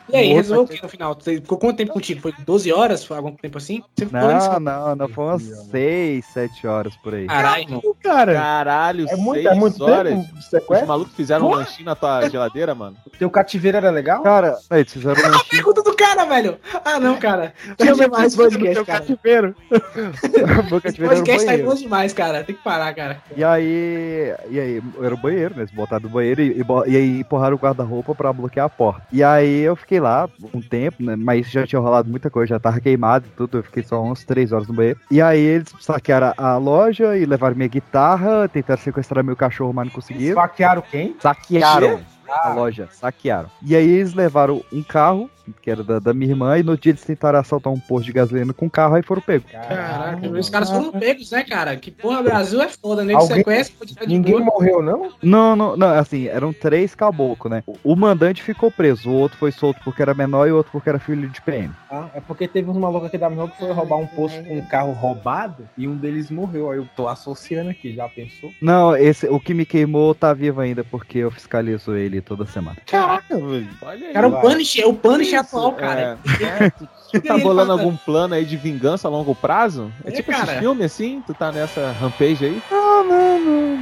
E aí, resolveu o que no final? Você ficou quanto tempo contigo? Foi 12 horas? Foi algum tempo assim? Não, não, não, foi umas 6, 7 horas por aí. Caralho, irmão. Cara, Caralho, É muito, seis é muito horas. Os malucos fizeram um lanchinho na tua geladeira, mano. Teu cativeiro era legal? Cara, aí, eles fizeram um lanchinho. Pergunta do cara, velho. Ah, não, cara. Tem demais podcast, cara. cativeiro. meu cativeiro era o Podcast tá bom demais, cara. Tem que parar, cara. E aí, e aí, era o banheiro, né? Eles botaram do banheiro e, e, e aí empurraram o guarda-roupa pra bloquear a porta. E aí eu fiquei lá um tempo, né? Mas já tinha rolado muita coisa, já tava queimado e tudo. Eu fiquei só umas 3 horas no banheiro. E aí eles saquearam a loja e levaram minha guitarra, tentaram sequestrar meu cachorro, mas não conseguiram. Esfaquearam quem? Saquearam a loja, saquearam. E aí eles levaram um carro, que era da, da minha irmã, e no dia eles tentaram assaltar um posto de gasolina com um carro, aí foram pegos. Caraca, os caras foram pegos, né, cara? Que porra, Brasil é foda, né? Alguém- sequestra, pode ficar de Ninguém boa. morreu, não? Não, não, não, assim, eram três caboclos, né? O- O mandante ficou preso, o outro foi solto porque era menor e o outro porque era filho de PM. Ah, é porque teve uns malucos aqui da minha que foi roubar um posto com um carro roubado e um deles morreu. Aí eu tô associando aqui, já pensou? Não, esse, o que me queimou tá vivo ainda, porque eu fiscalizo ele toda semana. Caraca, velho. Olha aí. Cara, o. Punisher, o Punisher atual, cara. é. É, tu, tu tá bolando algum plano aí de vingança a longo prazo? É, É, tipo cara. esse filme assim? Tu tá nessa rampage aí? Não, não, não.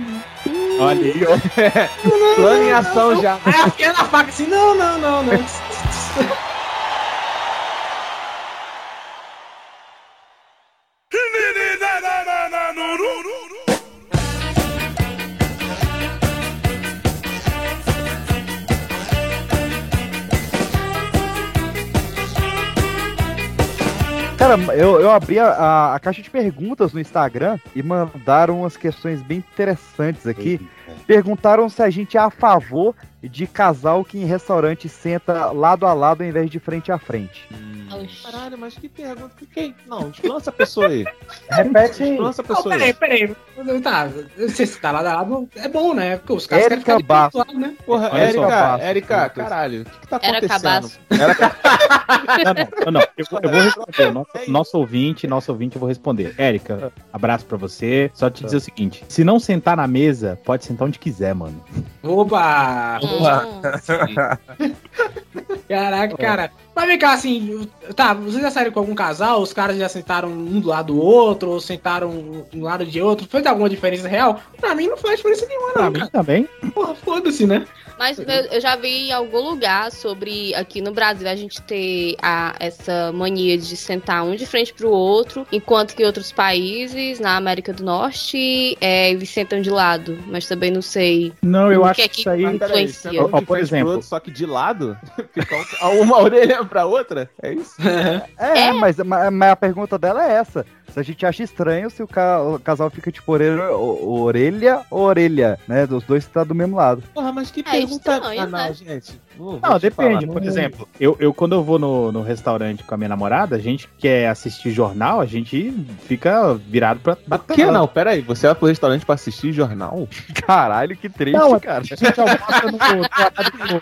Olha aí, ó. Plano em ação já. Aí na faca assim, não, não, não, não. Cara, eu, eu abri a, a- a caixa de perguntas no Instagram e mandaram umas questões bem interessantes aqui. Perguntaram se a gente é a favor de casal que em restaurante senta lado a lado ao invés de frente a frente. Caralho, mas que pergunta. Que, que... Não, lança a pessoa aí. Repete aí. Lança a pessoa peraí, aí. peraí. Tá, você tá lado a lado, é bom, né? Porque os caras querem Érica ficar de lado, né? Porra, Olha Érica, Basso. Érica, caralho, o que, que tá Era acontecendo? cabaço. Era ca- Não, não, não, não. Eu, vou- eu vou responder. Nosso, nosso ouvinte, nosso ouvinte, eu vou responder. Érica, abraço pra você. Só te dizer o seguinte: se não sentar na mesa, pode sentar onde quiser, mano. Opa! Hum, Caraca, cara. Mas vem cá, assim, tá, vocês já saíram com algum casal? Os caras já sentaram um do lado do outro, ou sentaram um do lado de outro? Fez alguma diferença real? Pra mim não faz diferença nenhuma, Pra não, mim cara. também. Porra, foda-se, né? Mas eu, eu já vi em algum lugar sobre aqui no Brasil a gente ter a, essa mania de sentar um de frente pro outro, enquanto que outros países, na América do Norte, é, eles sentam de lado. Mas também não sei. Não, eu O acho que é que isso aí. Influencia. senta um Ó, de por exemplo. outro, só que de lado? Fica um- uma orelha pra outra? É isso? É, Mas, mas, mas a pergunta dela é essa. A gente acha estranho se o, ca- o casal fica tipo orelha, o- orelha ou orelha, né? Dos dois que tá do mesmo lado. Porra, mas que É pergunta estranho, banal, né? gente. Vou Não, depende. falar. Por exemplo, eu, eu quando eu vou no, no restaurante com a minha namorada, a gente quer assistir jornal, a gente fica virado pra. Por que não? Pera aí, você vai pro restaurante pra assistir jornal? Caralho, que triste, Não, é- cara. A gente almoça no, no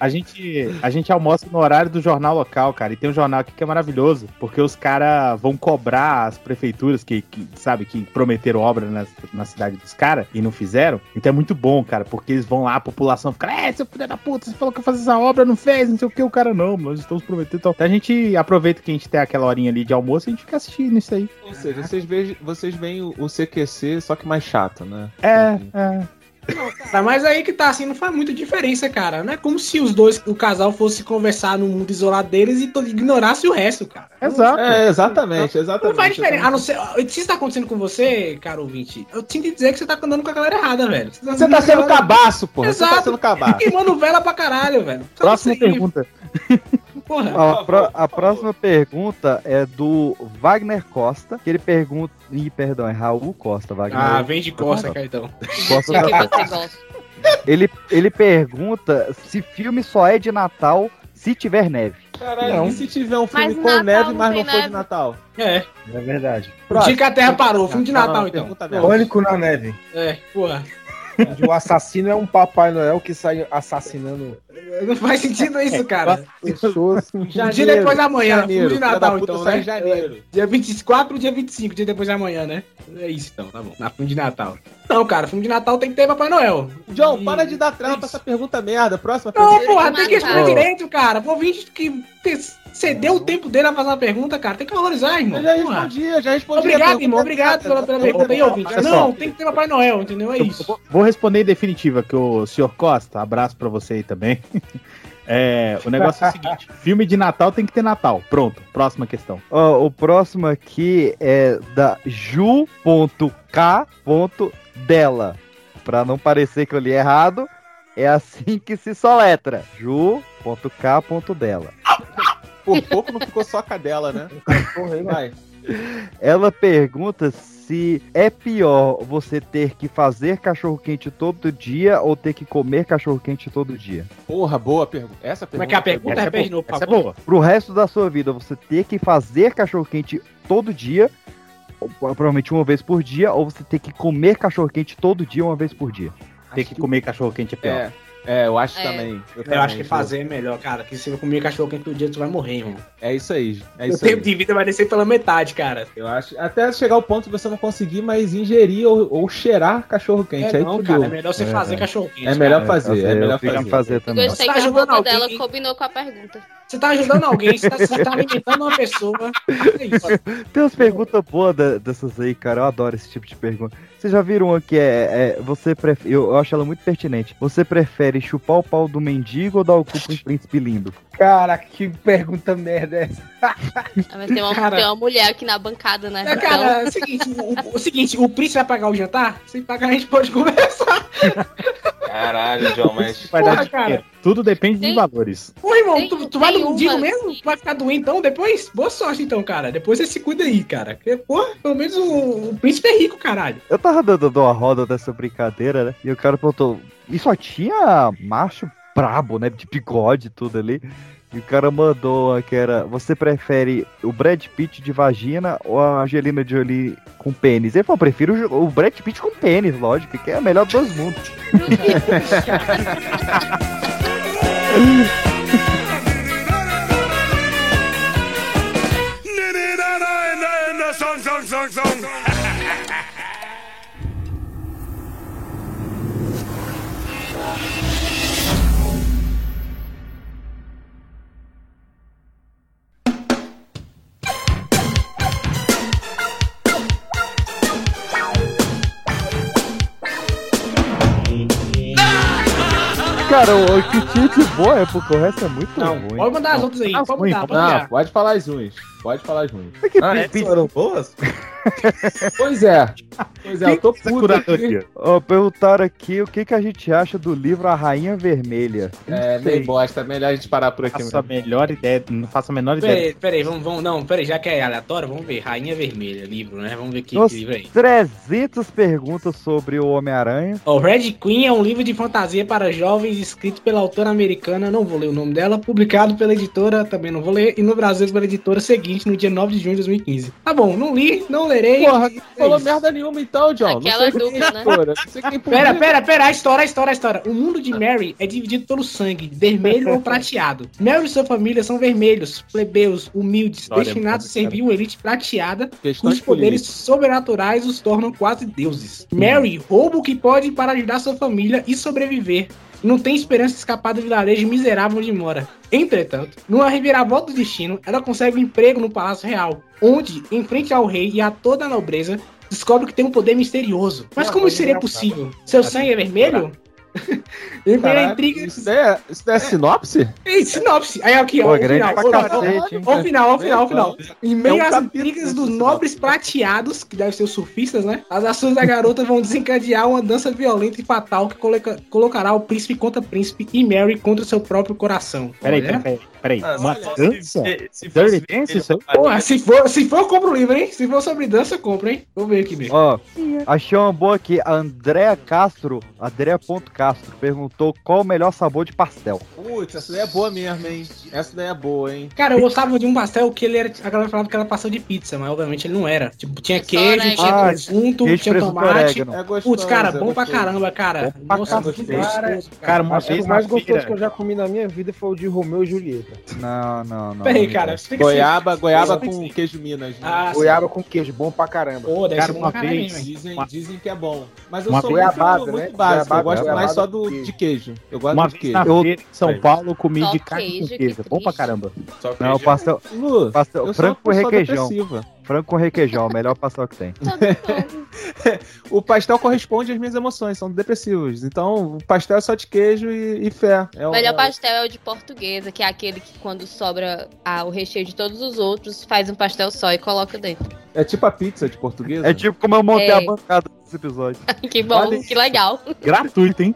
A gente, a gente almoça no horário do jornal local, cara. E tem um jornal aqui que é maravilhoso, porque os caras vão cobrar as prefeituras que, que, sabe, que prometeram obra na, na cidade dos caras e não fizeram. Então é muito bom, cara, porque eles vão lá, a população fica, é, seu filho da puta, você falou que ia fazer essa obra, não fez, não sei o que, o cara não, nós estamos prometendo. Então a gente aproveita que a gente tem aquela horinha ali de almoço e a gente fica assistindo isso aí. Ou seja, vocês veem, vocês veem o, o CQC, só que mais chato, né? É, é. Cara, mas aí que tá, assim, não faz muita diferença, cara. Não é como se os dois, o casal, fosse conversar no mundo isolado deles e ignorasse o resto, cara. Exato. É, exatamente, exatamente. Não faz diferença. A não ser. Se isso tá acontecendo com você, caro ouvinte, eu tinha que dizer que você tá andando com a galera errada, velho. Você tá sendo cabaço, pô. Você tá Exato. sendo cabaço. Queimando vela pra caralho, velho. Próxima você pergunta. Porra. Ó, a, a próxima pergunta é do Wagner Costa, que ele pergunta. Ih, perdão, é Raul Costa, Wagner. Ah, vem de costa, Caetão. Costa você gosta. ele, ele pergunta se filme só é de Natal se tiver neve. Caralho, Não. e se tiver um filme Mas com Natal neve, mas não for de. Natal? É. É verdade. O dia que a Terra parou, filme de Natal, então. Pânico na neve. É, porra. Onde o assassino é um Papai Noel que sai assassinando Não faz sentido isso, cara. pessoas. Dia depois da manhã, janeiro, de Natal, então, né? janeiro. Dia 24, dia 25, dia depois da manhã, né? É isso, então, tá bom. Na filme de Natal. Não, cara, filme de Natal tem que ter Papai Noel. John, E- para de dar trela pra essa pergunta merda. Próxima Não, pergunta. porra, tem que responder direito, cara. Vou vir que cedeu o tempo dele a fazer uma pergunta, cara. Tem que valorizar, irmão. Eu já respondi, eu já respondi. Obrigado, irmão. Obrigado pela, pela pergunta aí, ouvinte. Não, tem que ter Papai Noel, entendeu? É isso. vou- responder em definitiva, que o senhor Costa, abraço pra você aí também. É, o negócio é o seguinte: filme de Natal tem que ter Natal. Pronto, próxima questão. Ó, o próximo aqui é da ju.k.dela. Pra não parecer que eu li errado, é assim que se soletra. ju.k.dela. Por pouco não ficou só a cadela, né? Vai. Ela pergunta se é pior você ter que fazer cachorro quente todo dia ou ter que comer cachorro quente todo dia. Porra, boa pergunta. Essa Como é pergunta. que é a pergunta? Essa é de boa. Essa é boa. Pro resto da sua vida, você ter que fazer cachorro quente todo dia, provavelmente uma vez por dia, ou você ter que comer cachorro quente todo dia, uma vez por dia. Ter que comer cachorro quente é pior. É, é, eu acho É. também. Eu também, acho que fazer é melhor, cara. Que se eu comer cachorro quente todo dia, tu vai morrer, irmão. É isso aí. É o isso aí. tempo de vida vai descer pela metade, cara. Eu acho. Até chegar ao ponto de você não conseguir mais ingerir ou, ou cheirar cachorro quente. É, aí não, cara. É melhor você É, fazer é. cachorro quente. É melhor cara. fazer, é eu melhor que fazer. fazer Eu também. gostei Tá que a ajudando roupa dela combinou com a pergunta. Você tá ajudando alguém, você tá, você tá alimentando uma pessoa. É isso. Tem umas perguntas boas da- dessas aí, cara. Eu adoro esse tipo de pergunta. Vocês já viram uma que é, é, você prefere, eu, acho ela muito pertinente. Você prefere chupar o pau do mendigo ou dar o cu pro príncipe lindo? Caraca, que pergunta merda é essa? Ah, Mas tem uma, Cara. tem uma mulher aqui na bancada, né? É, cara, é o seguinte, o, o seguinte, o príncipe vai pagar o jantar? Se pagar, a gente pode conversar. Caralho, John, mas. Vai Porra, dar cara. Tudo depende Tem- dos valores. Pô, irmão, Tem- tu, tu vai no mendigo mesmo? Tu vai ficar doentão depois? Boa sorte então, cara. Depois você se cuida aí, cara. Porque, pô, pelo menos o, o príncipe é rico, caralho. Eu tava dando uma roda dessa brincadeira, né? E o cara perguntou. E só tinha macho brabo, né? De bigode e tudo ali. E o cara mandou que era: Você prefere o Brad Pitt de vagina ou a Angelina Jolie com pênis? Ele falou: Prefiro o o Brad Pitt com pênis, lógico, que é a melhor dos mundos. Song, song, song, song. Cara, o, que tinha de boa é porque o resto é muito Não, ruim. pode mandar as outras aí. As Pode mandar, pode Não, mandar. pode falar as ruins. Pode falar as ruins. É que Ah, essas foram boas? Pois é. Pois é, eu tô puto aqui. Ó, perguntaram aqui o que, que a gente acha do livro A Rainha Vermelha. É, meio bosta. Melhor a gente parar por aqui. Faço a mesmo. melhor ideia, não faço a menor ideia. Peraí, peraí, vamos, vamos, não, peraí, já que é aleatório, vamos ver. Rainha Vermelha, livro, né? Vamos ver que, Nossa. que livro aí. 300 perguntas sobre o Homem-Aranha. Ó, Red Queen é um livro de fantasia para jovens escrito pela autora americana, não vou ler o nome dela, publicado pela editora, também não vou ler, e no Brasil pela editora seguinte, no dia 9 de junho de 2015. Tá bom, não li, não spoilerei. Porra, não falou merda nenhuma então, John. Aquela não sei dupla, quem né? editora, Não sei quem Pera, pera, pera, a história, a história, a história. O mundo de Mary é dividido pelo sangue, vermelho ou prateado. Mary e sua família são vermelhos, plebeus, humildes, História, destinados a servir uma elite prateada, cujos poderes sobrenaturais os tornam quase deuses. Mary rouba o que pode para ajudar sua família e sobreviver. Não tem esperança de escapar do vilarejo miserável onde mora. Entretanto, numa reviravolta do destino, ela consegue um emprego no Palácio Real, onde, em frente ao rei e a toda a nobreza, descobre que tem um poder misterioso. Mas como isso seria possível? Seu sangue é vermelho? Em meio a Caraca, intrigas. Isso daí é, isso daí é sinopse? Ei, sinopse. Aí aqui, ó. Pô, o grande final, pra o final, cacete, o final, o final, o final. Em meio É um às intrigas dos nobres prateados, que devem ser os surfistas, né? As ações da garota vão desencadear uma dança violenta e fatal que coloca- colocará o príncipe contra príncipe e Mary contra seu próprio coração. Peraí, Olha. peraí, peraí. Ah, Uma se- dança? se- se Dirty Dance, isso aí? Porra, se for, se for, eu compro o livro, hein? Se for sobre dança, eu compro, hein? Vou ver aqui mesmo. Ó, achei uma boa aqui. A Andrea Castro, perguntou qual o melhor sabor de pastel. Putz, essa daí é boa mesmo, hein? Essa daí é boa, hein? Cara, eu gostava de um pastel que ele era. A galera falava que era pastel de pizza, mas obviamente ele não era. Tipo, tinha Só queijo, orégano. tinha Ah, presunto, queijo, tinha tomate. É gostoso. Putz, cara, é bom pra gostoso. caramba, cara. Bom pra Nossa, gostoso, Cara, uma que vez o mais gostoso que eu já comi na minha vida foi o de Romeu e Julieta. Não, não, não. Peraí, cara, explica Goiaba, goiaba com queijo Minas. Né? Ah, sim. Goiaba com queijo, bom pra caramba. Pô, deve Cara, ser uma pra vez-. Dizem, Uma- dizem que é bom. Mas eu Uma sou goiabada, muito, né? muito básico. Goiabada, eu gosto goiabada mais só do, queijo. de queijo. Eu gosto Uma de vez na queijo. feira em São Paulo, eu comi Só de carne queijo, com que queijo. Bom pra caramba. Só Não, pastel, Lu, pastel eu frango com requeijão. depressiva. Frango com requeijão, o melhor pastel que tem. O pastel corresponde às minhas emoções, são depressivos. Então, o pastel é só de queijo e, e fé. É O melhor pastel é o de portuguesa, que é aquele que quando sobra ah, o recheio de todos os outros, faz um pastel só e coloca dentro. É tipo a pizza de portuguesa? É tipo como eu montei É. a bancada desse episódio. que bom, Olha que legal. Gratuito, hein?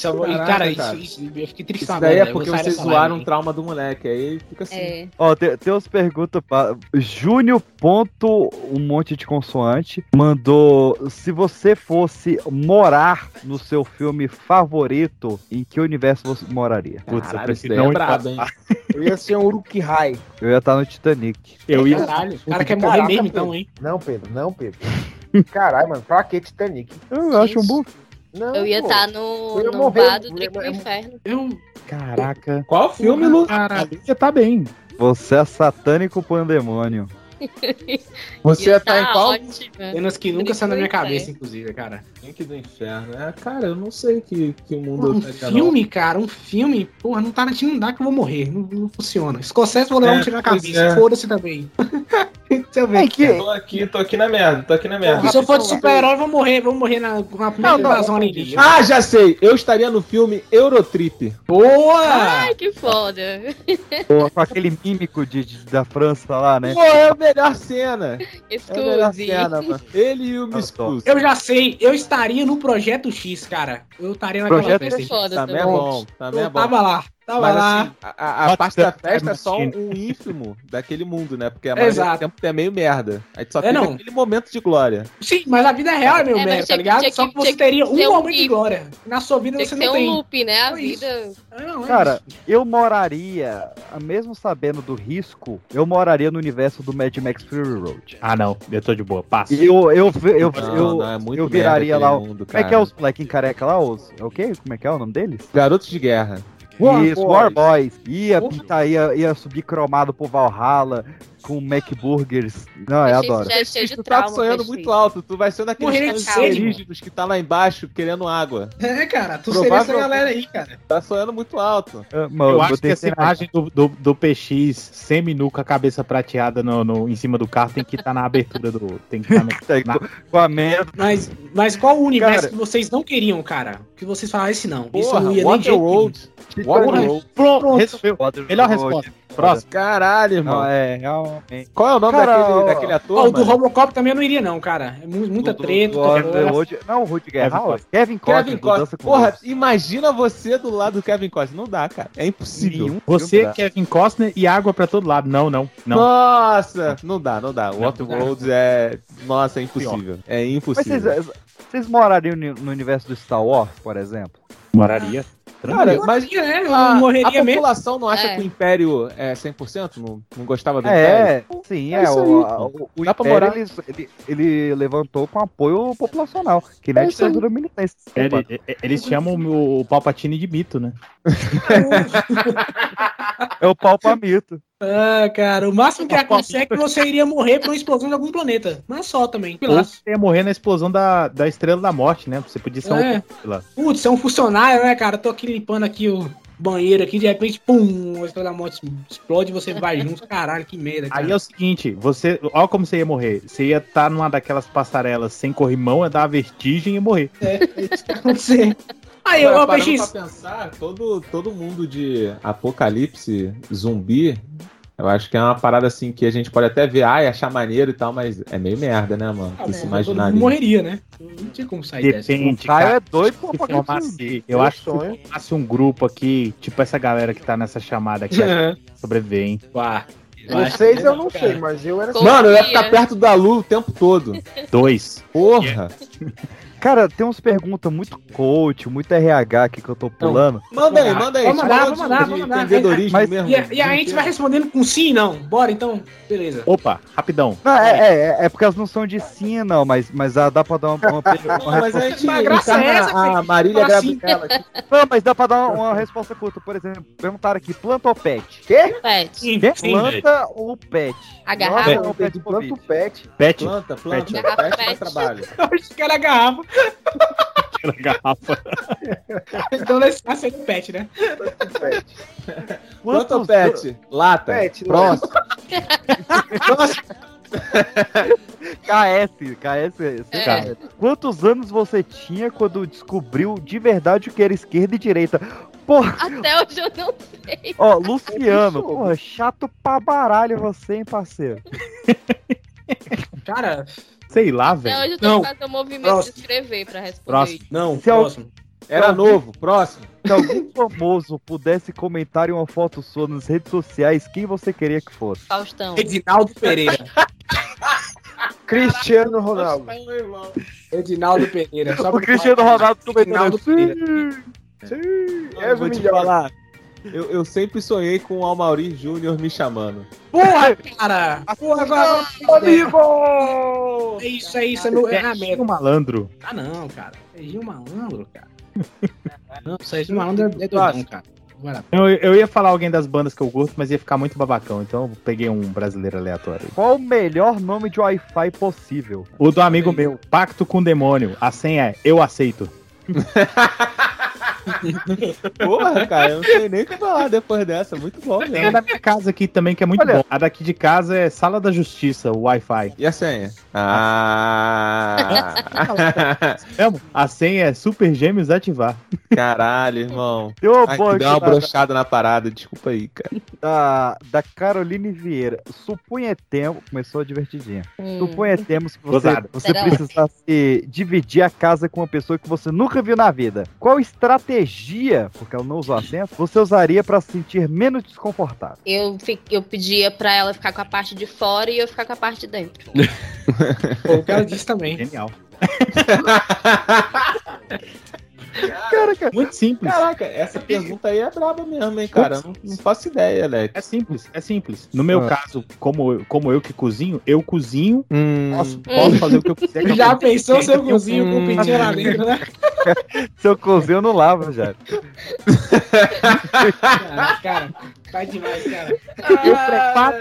Caraca, cara, cara. Isso, isso- eu fiquei triste Isso daí é porque vocês zoaram um trauma do moleque. Aí fica assim. É. Ó, tem, tem umas perguntas pra. Júnior. Ponto, um monte de consoante. Mandou. Se você fosse morar no seu filme favorito, em que universo você moraria? Putz, eu Caralho, daí não é brabo, hein? Eu ia ser um Uruk-hai. Eu ia estar no Titanic. Eu ia. Caralho, o cara quer morrer Caraca, mesmo, então, hein? Não, Pedro, não, Pedro. Caralho, mano, pra que Titanic? Eu acho um bom. Não, Eu ia estar no, Eu ia no morrer, bar do eu Drink do. Inferno. Eu. Caraca. Qual filme, Lu? Cara, Você tá bem. Você é satânico pandemônio. Você Ia tá em qual? ótimo. cenas que nunca da do minha Inferno. cabeça, inclusive, cara. Link do Inferno. É, cara, eu não sei que, que mundo Um não. filme, cara, um filme, porra, não tá não dá que eu vou morrer. Não, não funciona. Scorsese vou levar É, um tiro na cabeça. é. Foda-se também. Deixa eu ver. É que. Tô aqui, tô aqui na merda, tô aqui na merda. Se eu for de super-herói, eu vou morrer, vou morrer na, na primeira Não, não. invasão alienígena. Ah, já sei! Eu estaria no filme Eurotrip. Boa! Ai, que foda. Pô, com aquele mímico de, de- da França lá, né? Pô, é a melhor cena. É a melhor Excuse. cena, mano. Ele e o tô. Cruz. Eu já sei, eu estaria no Projeto X, cara. Eu estaria naquela Projeto festa. Foda Também é bom, também é Eu bom. tava lá, tava Mas lá. assim, a, a- parte da festa é é só um, um ínfimo daquele mundo, né? Porque a maioria Exato. do tempo é meio merda. Aí só É, tem não. aquele momento de glória. Sim, mas a vida real é meu É, merda, tá que- ligado? tinha Só que- que você que teria ter um um momento de nível. glória. Na sua vida Tem você que ter não um tem. loop, né? A É vida. É, não, é Cara, eu moraria, mesmo sabendo do risco, eu moraria no universo do Mad Max Fury Road. Ah, não. Eu tô de boa. Passa. Eu, eu, eu, Não, eu, não, é eu viraria lá. mundo, como é que é os molequinhos careca lá? Os, é o quê? Como é que é o nome deles? Garotos de guerra. War Isso, Boys. War Boys. Ia pintar, ia, ia subir cromado pro Valhalla com McBurgers. Não, eu Achei adoro. Já é cheio de Tu tá trauma. sonhando com muito isso. alto. Tu vai ser daqueles alienígenas que tá lá embaixo querendo água. É, cara, tu Provável- seria essa galera aí, cara. Tá sonhando muito alto. Ah, mano, Eu acho que essa imagem do, do, do PX semi-nu com a cabeça prateada no, no- em cima do carro tem que estar na abertura do. Tem que estar Tá, com- com a merda. Mas, mas qual o universo Cara- que vocês não queriam, cara? Que vocês falaram esse não. Isso Porra, não ia nem de jeito. Waterworld. Pronto. Melhor resposta. Próximo. Caralho, irmão. Não, é, realmente. Qual é o nome Cara, daquele, daquele ator, Ó, o do? Robocop também eu não iria, não, cara. É mu- muita Do- treta, do muita coisa. Underworld- Não, o Rutger Kevin Hauer. Kevin Costner. Kevin do Costner. Porra, Deus. imagina você do lado do Kevin Costner. Não dá, cara. É impossível. Nenhum Você, dá. Kevin Costner e água pra todo lado. Não, não, não. Nossa! Não dá, não dá. O Waterworld é. Nossa, é impossível. É Mas impossível. vocês, vocês morariam no no universo do Star Wars, por exemplo? Moraria. Cara, mas é, a, morreria a mesmo. população não acha É. que o Império é 100%? Não, não gostava do É, Império? sim, É é. aí, o, o, o Império, morar. ele, ele, ele levantou com apoio populacional, que não é, É aí. ditadura militar. Ele- e- eles chamam o, o Palpatine de mito, né? É o pau pra mito. Ah, cara, o máximo que acontece é que você iria morrer por uma explosão de algum planeta. Não é só também. Ou você ia morrer na explosão da, da Estrela da Morte, né? Você podia ser É. lá. Putz, é um funcionário, né, cara? Tô aqui limpando aqui o banheiro aqui, de repente, pum, a estrela da morte explode e você vai junto. Caralho, que merda, cara. Aí é o seguinte, você. Olha como você ia morrer. Você ia estar numa daquelas passarelas sem corrimão, ia dar uma vertigem e morrer. É, isso que vai Aí, Agora, ô, parando pra pensar, todo, todo mundo de apocalipse zumbi, eu acho que é uma parada assim que a gente pode até ver, ai, achar maneiro e tal, mas é meio merda, né, mano? Ah, se imaginar ali. morreria, né? Não tinha como sair dessa. Depende, O Caio cara. é doido Se apocalipse eu Meu acho que sonho. se formasse um grupo aqui, tipo essa galera que tá nessa chamada aqui, que sobreviver, hein? Pá. Vocês eu não Cara. sei, mas eu era Mano, eu ia ficar perto da Lu o tempo todo. Dois. Porra! Cara, tem uns perguntas muito coach, muito RH aqui que eu tô pulando. Manda aí, manda aí. Vamos mandar, vamos mandar, vamos mandar. Mas- mesmo. E, a- e a gente vai respondendo com sim e não. Bora então? Beleza. Opa, rapidão. Não, é, é, é porque elas não são de sim, não, mas, mas ah, dá pra dar uma, uma, uma Não, mas a resposta. gente Mas a graça é essa, a. Marília assim. Gabriela aqui. Não, mas dá pra dar uma, uma resposta curta. Por exemplo, perguntaram aqui, planta ou pet? Quê? Pet. Sim, Quê? sim. Planta ou pet? A Nossa, garrafa. Pet. pet, planta o pet. Pet. Planta, planta, Pet. pet, dá pet. trabalho. Eu acho que era a garrafa. Aquela garrafa. Então nesse caso seria o pet, né? anos- pet? Lata. Pet, Próximo. KS, KS. É. Cara, Quantos anos você tinha quando descobriu de verdade o que era esquerda e direita? Porra, Até hoje eu não sei. ó, Luciano, porra, chato pra baralho você, hein, parceiro. Cara, sei lá, velho. hoje eu tô Não. fazendo um movimento Próximo. de escrever pra responder. Próximo. não, Se próximo. Era novo. Próximo. Se algum famoso pudesse comentar em uma foto sua nas redes sociais, quem você queria que fosse? Faustão. Edinaldo Pereira. Cristiano Ronaldo. Edinaldo Pereira. Só O pra Cristiano. Ronaldo Edinaldo comentando Pereira. assim. Eu vou te falar. Eu, eu sempre sonhei com o Almauri Júnior me chamando. Porra, cara! Porra, agora. Amigo! É isso, é isso. É, meu, é a Serginho meta. malandro. Ah, não, cara. Serginho Malandro, cara. Não, Serginho Malandro é é doidão, cara. Eu, eu ia falar alguém das bandas que eu gosto, mas ia ficar muito babacão. Então eu peguei um brasileiro aleatório. Qual o melhor nome de Wi-Fi possível? O do amigo meu, Pacto com o Demônio. A senha é Eu Aceito. Porra, cara, eu não sei nem o que falar depois dessa. Muito bom Tem a da minha casa aqui também, que é muito Olha. bom. A daqui de casa é Sala da Justiça, o Wi-Fi. E a senha? Ah! Mesmo? A senha é Super Gêmeos ativar. Caralho, irmão. Deu uma Ai, boa deu uma brochada na parada, desculpa aí, cara. da, da Caroline Vieira. Supunhetemos. Começou divertidinha. Hum. Supunhetemos que você, Gozado. você precisasse dividir a casa com uma pessoa que você nunca viu na vida. Qual estratégia, porque ela não usou acento, você usaria pra se sentir menos desconfortável? Eu, eu pedia pra ela ficar com a parte de fora e eu ficar com a parte de dentro. O cara disse também. Genial. Cara, cara, Muito simples. Caraca, essa pergunta aí é braba mesmo, hein, cara? Eu Não, não faço ideia, Alex. É simples, é simples. No meu Ah. caso, como, eu- como eu que cozinho, eu cozinho, Hum, posso, posso fazer o que eu quiser. com a Já comida. pensou seu Hum. cozinho com o pintinho lá dentro, né? seu cozinho não lava, já. Cara, cara, vai demais, cara. Eu preparo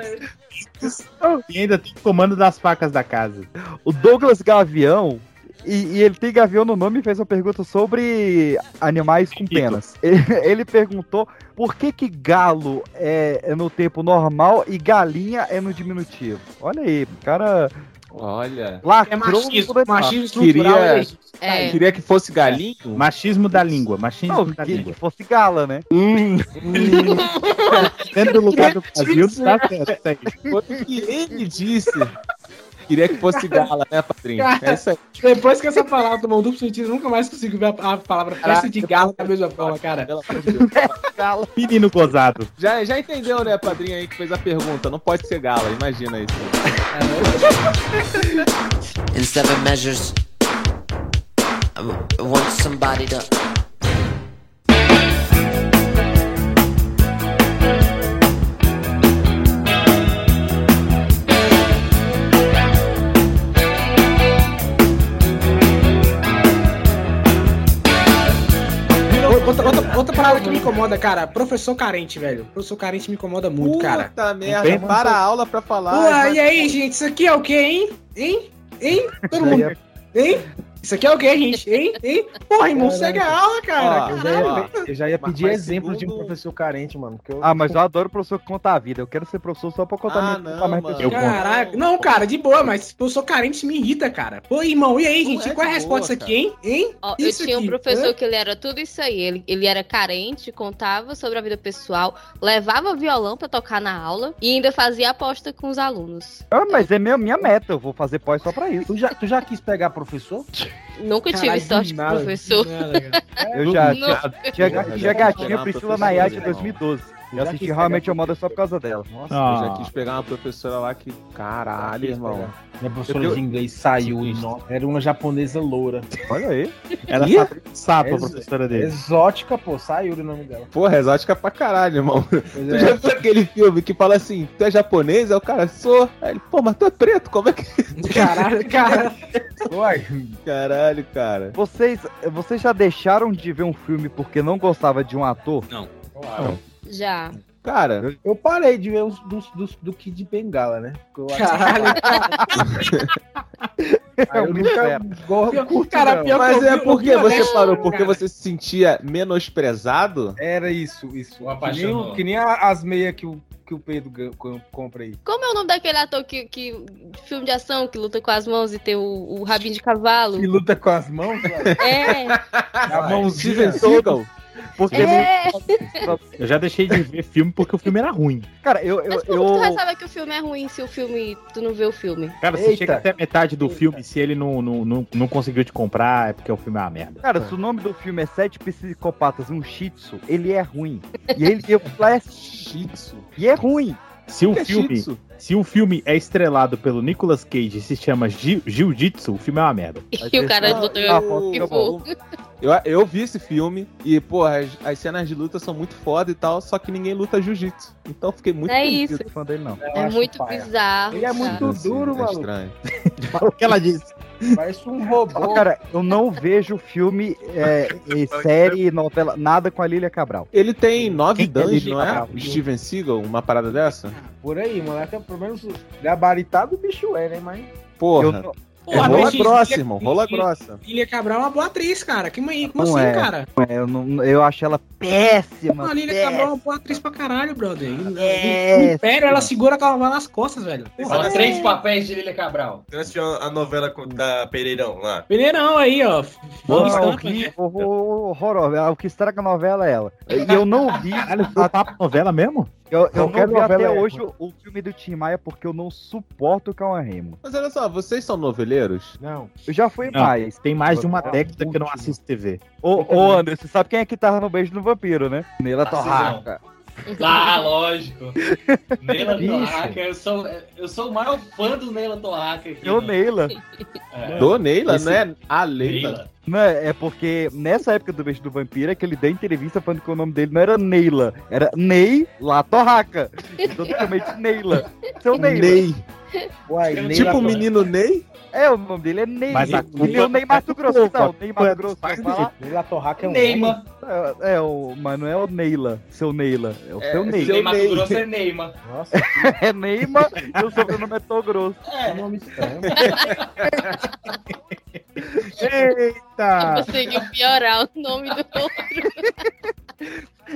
e ainda tem comando das facas da casa. O Douglas Gavião. E, e ele tem Gavião no nome e fez uma pergunta sobre animais com penas. Ele, ele perguntou por que que galo é, é no tempo normal e galinha é no diminutivo. Olha aí, o cara Olha. É lacrou machismo, estrutural. Queria- é. É. Queria que fosse galinho. Machismo da língua, machismo Não, da que, língua. que fosse gala, né? Dentro do lugar do Brasil, tá certo. Foi o que ele disse. Queria que fosse gala, né, padrinho? É isso aí. Depois que essa palavra tomou um duplo sentido, eu nunca mais consigo ver a, palavra festa de galo da mesma forma, cara. Pelo amor de Deus. Gala. Menino gozado. Já, já entendeu, né, padrinho aí que fez a pergunta? Não pode ser gala, imagina isso. in seven measures. I want somebody to outra parada que me incomoda, cara, professor carente, velho. Professor carente me incomoda muito, cara. Puta merda, Bem, para a aula pra falar. Ué, e aí, gente, isso aqui é o quê, hein? Hein? Hein? Todo mundo. Hein? Isso aqui é o quê, gente? Hein? Hein? Porra, irmão, segue a aula, cara. Ó, Eu já ia, Ó, eu já ia mas- pedir mas exemplo de um segundo- professor carente, mano. eu- Ah, mas eu adoro professor que conta a vida. Eu quero ser professor só pra contar Ah, minha não, mais mano. Caraca, não, cara, de boa, mas eu sou carente, me irrita, cara. Pô, irmão, e aí, Não gente? é Qual é a resposta boa, aqui, hein? Hein? Ó, Isso eu tinha um aqui, professor hã? que ele era tudo isso aí. Ele, ele era carente, contava sobre a vida pessoal, levava violão pra tocar na aula e ainda fazia aposta com os alunos. Ah, mas é minha, minha meta. Eu vou fazer pós só pra isso. Tu já, tu já quis pegar professor? Nunca tive Caralho, sorte com professor. nada. Eu já Porra, tinha já gatinha Priscila Nayade em legal. 2012. Eu assisti realmente a moda só por causa dela. Nossa, Ah. eu já quis pegar uma professora lá que. Caralho, irmão. Minha professora Eu- de inglês saiu e era uma japonesa loura. Olha aí. Era Ih? sapo, a professora dele. Exótica, pô, saiu o nome dela. Porra, exótica pra caralho, irmão. Pois Tu é. já viu aquele filme que fala assim, tu é japonês? Aí o cara, sou. Aí ele, pô, mas tu é preto, como é que. Caralho, cara. Uai, Caralho, cara. Vocês, vocês já deixaram de ver um filme porque não gostava de um ator? Já. Cara, eu parei de ver os dos, dos- do Kid Bengala, né? Porque eu acho- Caralho, Aí eu nunca go- curto, Cara, não. pior- mas eu é porque você parou, porque cara. você se sentia menosprezado? Era isso, isso. Que nem, que nem as meias que o, que o Pedro compra aí. Como é o nome daquele ator que, que filme de ação que luta com as mãos e tem o, o rabinho de cavalo? Que luta com as mãos, velho. É, a mãozinha. Steven Seagal? Porque é. Eu já deixei de ver filme porque o filme era ruim. Cara, eu. eu, Mas como tu vai eu... saber que o filme é ruim se o filme tu não vê o filme? Cara, você Eita. chega até metade do filme, se ele não, não, não, não conseguiu te comprar, é porque o filme é uma merda. Cara, se o nome do filme é Sete Psicopatas um Shih Tzu, ele é ruim. E ele eu, lá é Shih Tzu. E é ruim. Se o é filme, se o filme é estrelado pelo Nicolas Cage e se chama Jiu- Jiu-Jitsu, o filme é uma merda. E o cara que eu vou. Eu, eu vi esse filme e, porra, as, as cenas de luta são muito foda e tal, só que ninguém luta jiu-jitsu. Então fiquei muito É isso. Fã dele, não. É muito bizarro. Ele é muito duro, é maluco. estranho. o que ela disse. Parece um robô. Cara, eu não vejo filme, é, e série, novela, nada com a Lilia Cabral. Ele tem nove Quem que é não é? Cabral? Steven Seagal, uma parada dessa? Por aí, moleque, é pelo menos gabaritado o bicho é, né? Mas. Porra. Eu não- É Porra, rola grossa, Lilia- irmão, rola Lilia- grossa. Lilia Cabral é uma boa atriz, cara. Que mãe, como Não assim, é. cara? é, eu, não, eu acho ela péssima. A Lilia péssima. Cabral é uma boa atriz pra caralho, brother. No É, Império, ela segura aquela bola nas costas, velho. Fala três papéis de Lilia Cabral. Você não assistiu a novela da Pereirão lá? Peneirão aí, ó. Não, Boa estampa, né? horror-. O que estraga a novela é ela. E eu não vi. Foi papo novela mesmo? Eu, eu não vi até novela é hoje o, o filme do Tim Maia porque eu não suporto o Cauã Remo. Mas olha só, vocês são noveleiros? Não. Eu já fui Não, mais. Tem mais de uma Ah, década que eu não assisto TV. Ô, ô Anderson, você sabe quem é que tava no beijo do vampiro, né? Tarcísio. Torraca. Ah, lógico. Neila. Torraca, eu sou, eu sou o maior fã do Neila Torraca aqui. Eu né? Neila. É. Do Neila, Esse- não é a Leila. Neila. Não é, é porque nessa época do beijo do vampiro é que ele deu entrevista falando que o nome dele não era Neila, era Ney La Torraca. Então, totalmente Neila. Seu Neila. Ney. Uai, nem Tipo o menino Ney? É, o nome dele é Ney. Mas a E culpa- tem o Ney Mato Grosso. Não, Ney culpa é Mato dos Grosso. lá Torraca é um Neymar. É, é, o, mas não é o Neila, seu Neila. É o É, seu Ney. seu- Ney Mato Ney. Grosso é Neymar. homem. Nossa, É Neymar e o sobrenome é Togrosso. que nome estranho. Eita! Conseguiu piorar o nome do outro.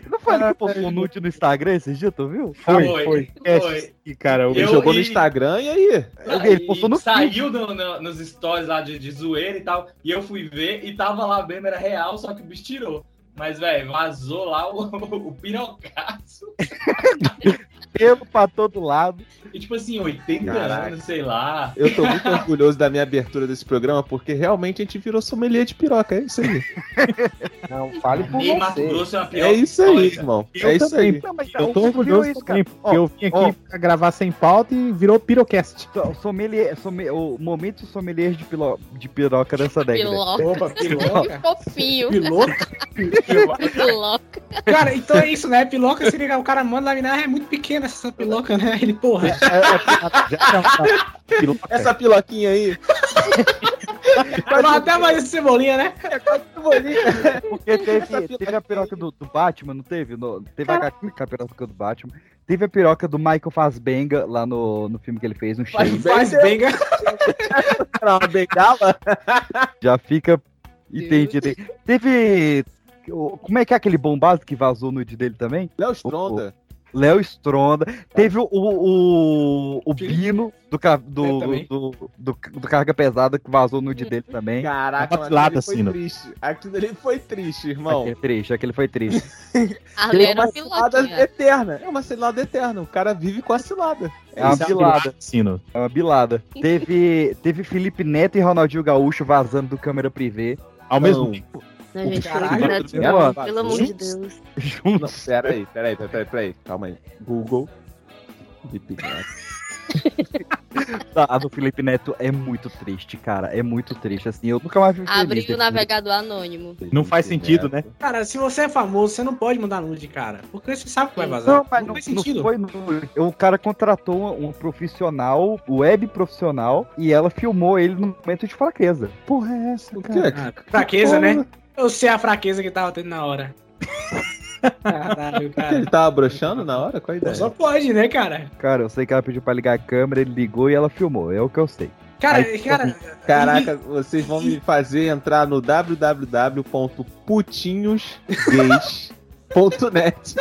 Não foi ele que postou um nude no Instagram esses dias, tu viu? Foi, Foi, foi. foi. E, cara, Ele Eu- jogou no Instagram e aí? Ele postou no Saiu no- no- nos stories lá de, de zoeira e tal. E eu fui ver e tava lá mesmo, era real, só que o bicho tirou. Mas, velho, vazou lá o, o pirocaço. Pelo pra todo lado. E tipo assim, 80 Caraca. anos, sei lá. Eu tô muito orgulhoso da minha abertura desse programa, porque realmente a gente virou sommelier de piroca, é isso aí. Não, fale por Ney Mato você. Grosso é uma piroca. É isso aí, histórica. irmão. Eu É isso também. aí. Não, mas Eu tô orgulhoso isso, também, Ó, eu vim aqui ó. pra gravar sem pauta e virou pirocast. So- Sommelier, sommelier, o momento sommelier de, pilo, de piroca dessa década. Piloca. Opa, piloca. Que fofinho. Piloca. Piloca. Cara, então é isso, né? Piloca seria o cara manda lá e é muito pequena essa piloca, né? Ele, porra. Já é uma piroca. Essa piloquinha aí. Até mais esse cebolinha, né? Porque teve, teve a piroca do, do Batman, não teve? No- teve a, a piroca do Batman. Teve a piroca do Michael Fassbenga lá no, no filme que ele fez, no Shane. Faz bem, cara. Era uma bengala? Já fica entendido. aí. Teve. Como é que é aquele bombado que vazou o nude dele também? Léo Stronda. Léo Stronda. Teve o, o, o Bino do, ca- do, É, do, do, do Carga Pesada que vazou o nude dele também. Caraca, cilada, aquilo ali foi Sino. triste. Aquilo ali foi triste, irmão. Aquele triste, aquele foi triste. Ali É era uma um cilada eterna. É uma cilada eterna. O cara vive com a cilada. É uma bilada. Sino. É uma bilada. Teve, teve Felipe Neto e Ronaldinho Gaúcho vazando do câmera privê. Ao mesmo tempo. Não, gente, Neto, tudo bem, pelo amor de Deus. Não, Juntos. peraí, peraí, peraí, peraí. Calma aí. Google. Felipe Neto. A do Felipe Neto é muito triste, cara. É muito triste. Assim, eu nunca mais vi Abriu o navegador anônimo. Não faz sentido, né? Cara, se você é famoso, você não pode mandar nude, cara. Porque você sabe que vai vazar. Não, mas não, faz não sentido. foi no. O cara contratou um profissional, web profissional, e ela filmou ele no momento de fraqueza. Porra, é essa, cara? Ah, fraqueza, né? Eu sei a fraqueza que tava tendo na hora. Caralho, cara. Ele tava broxando na hora? Qual a ideia? Só pode, né, cara? Cara, eu sei que ela pediu pra ligar a câmera, ele ligou e ela filmou. É o que eu sei. Cara, Aí, cara. Caraca, vocês vão me fazer entrar no www.putinhosgays.net.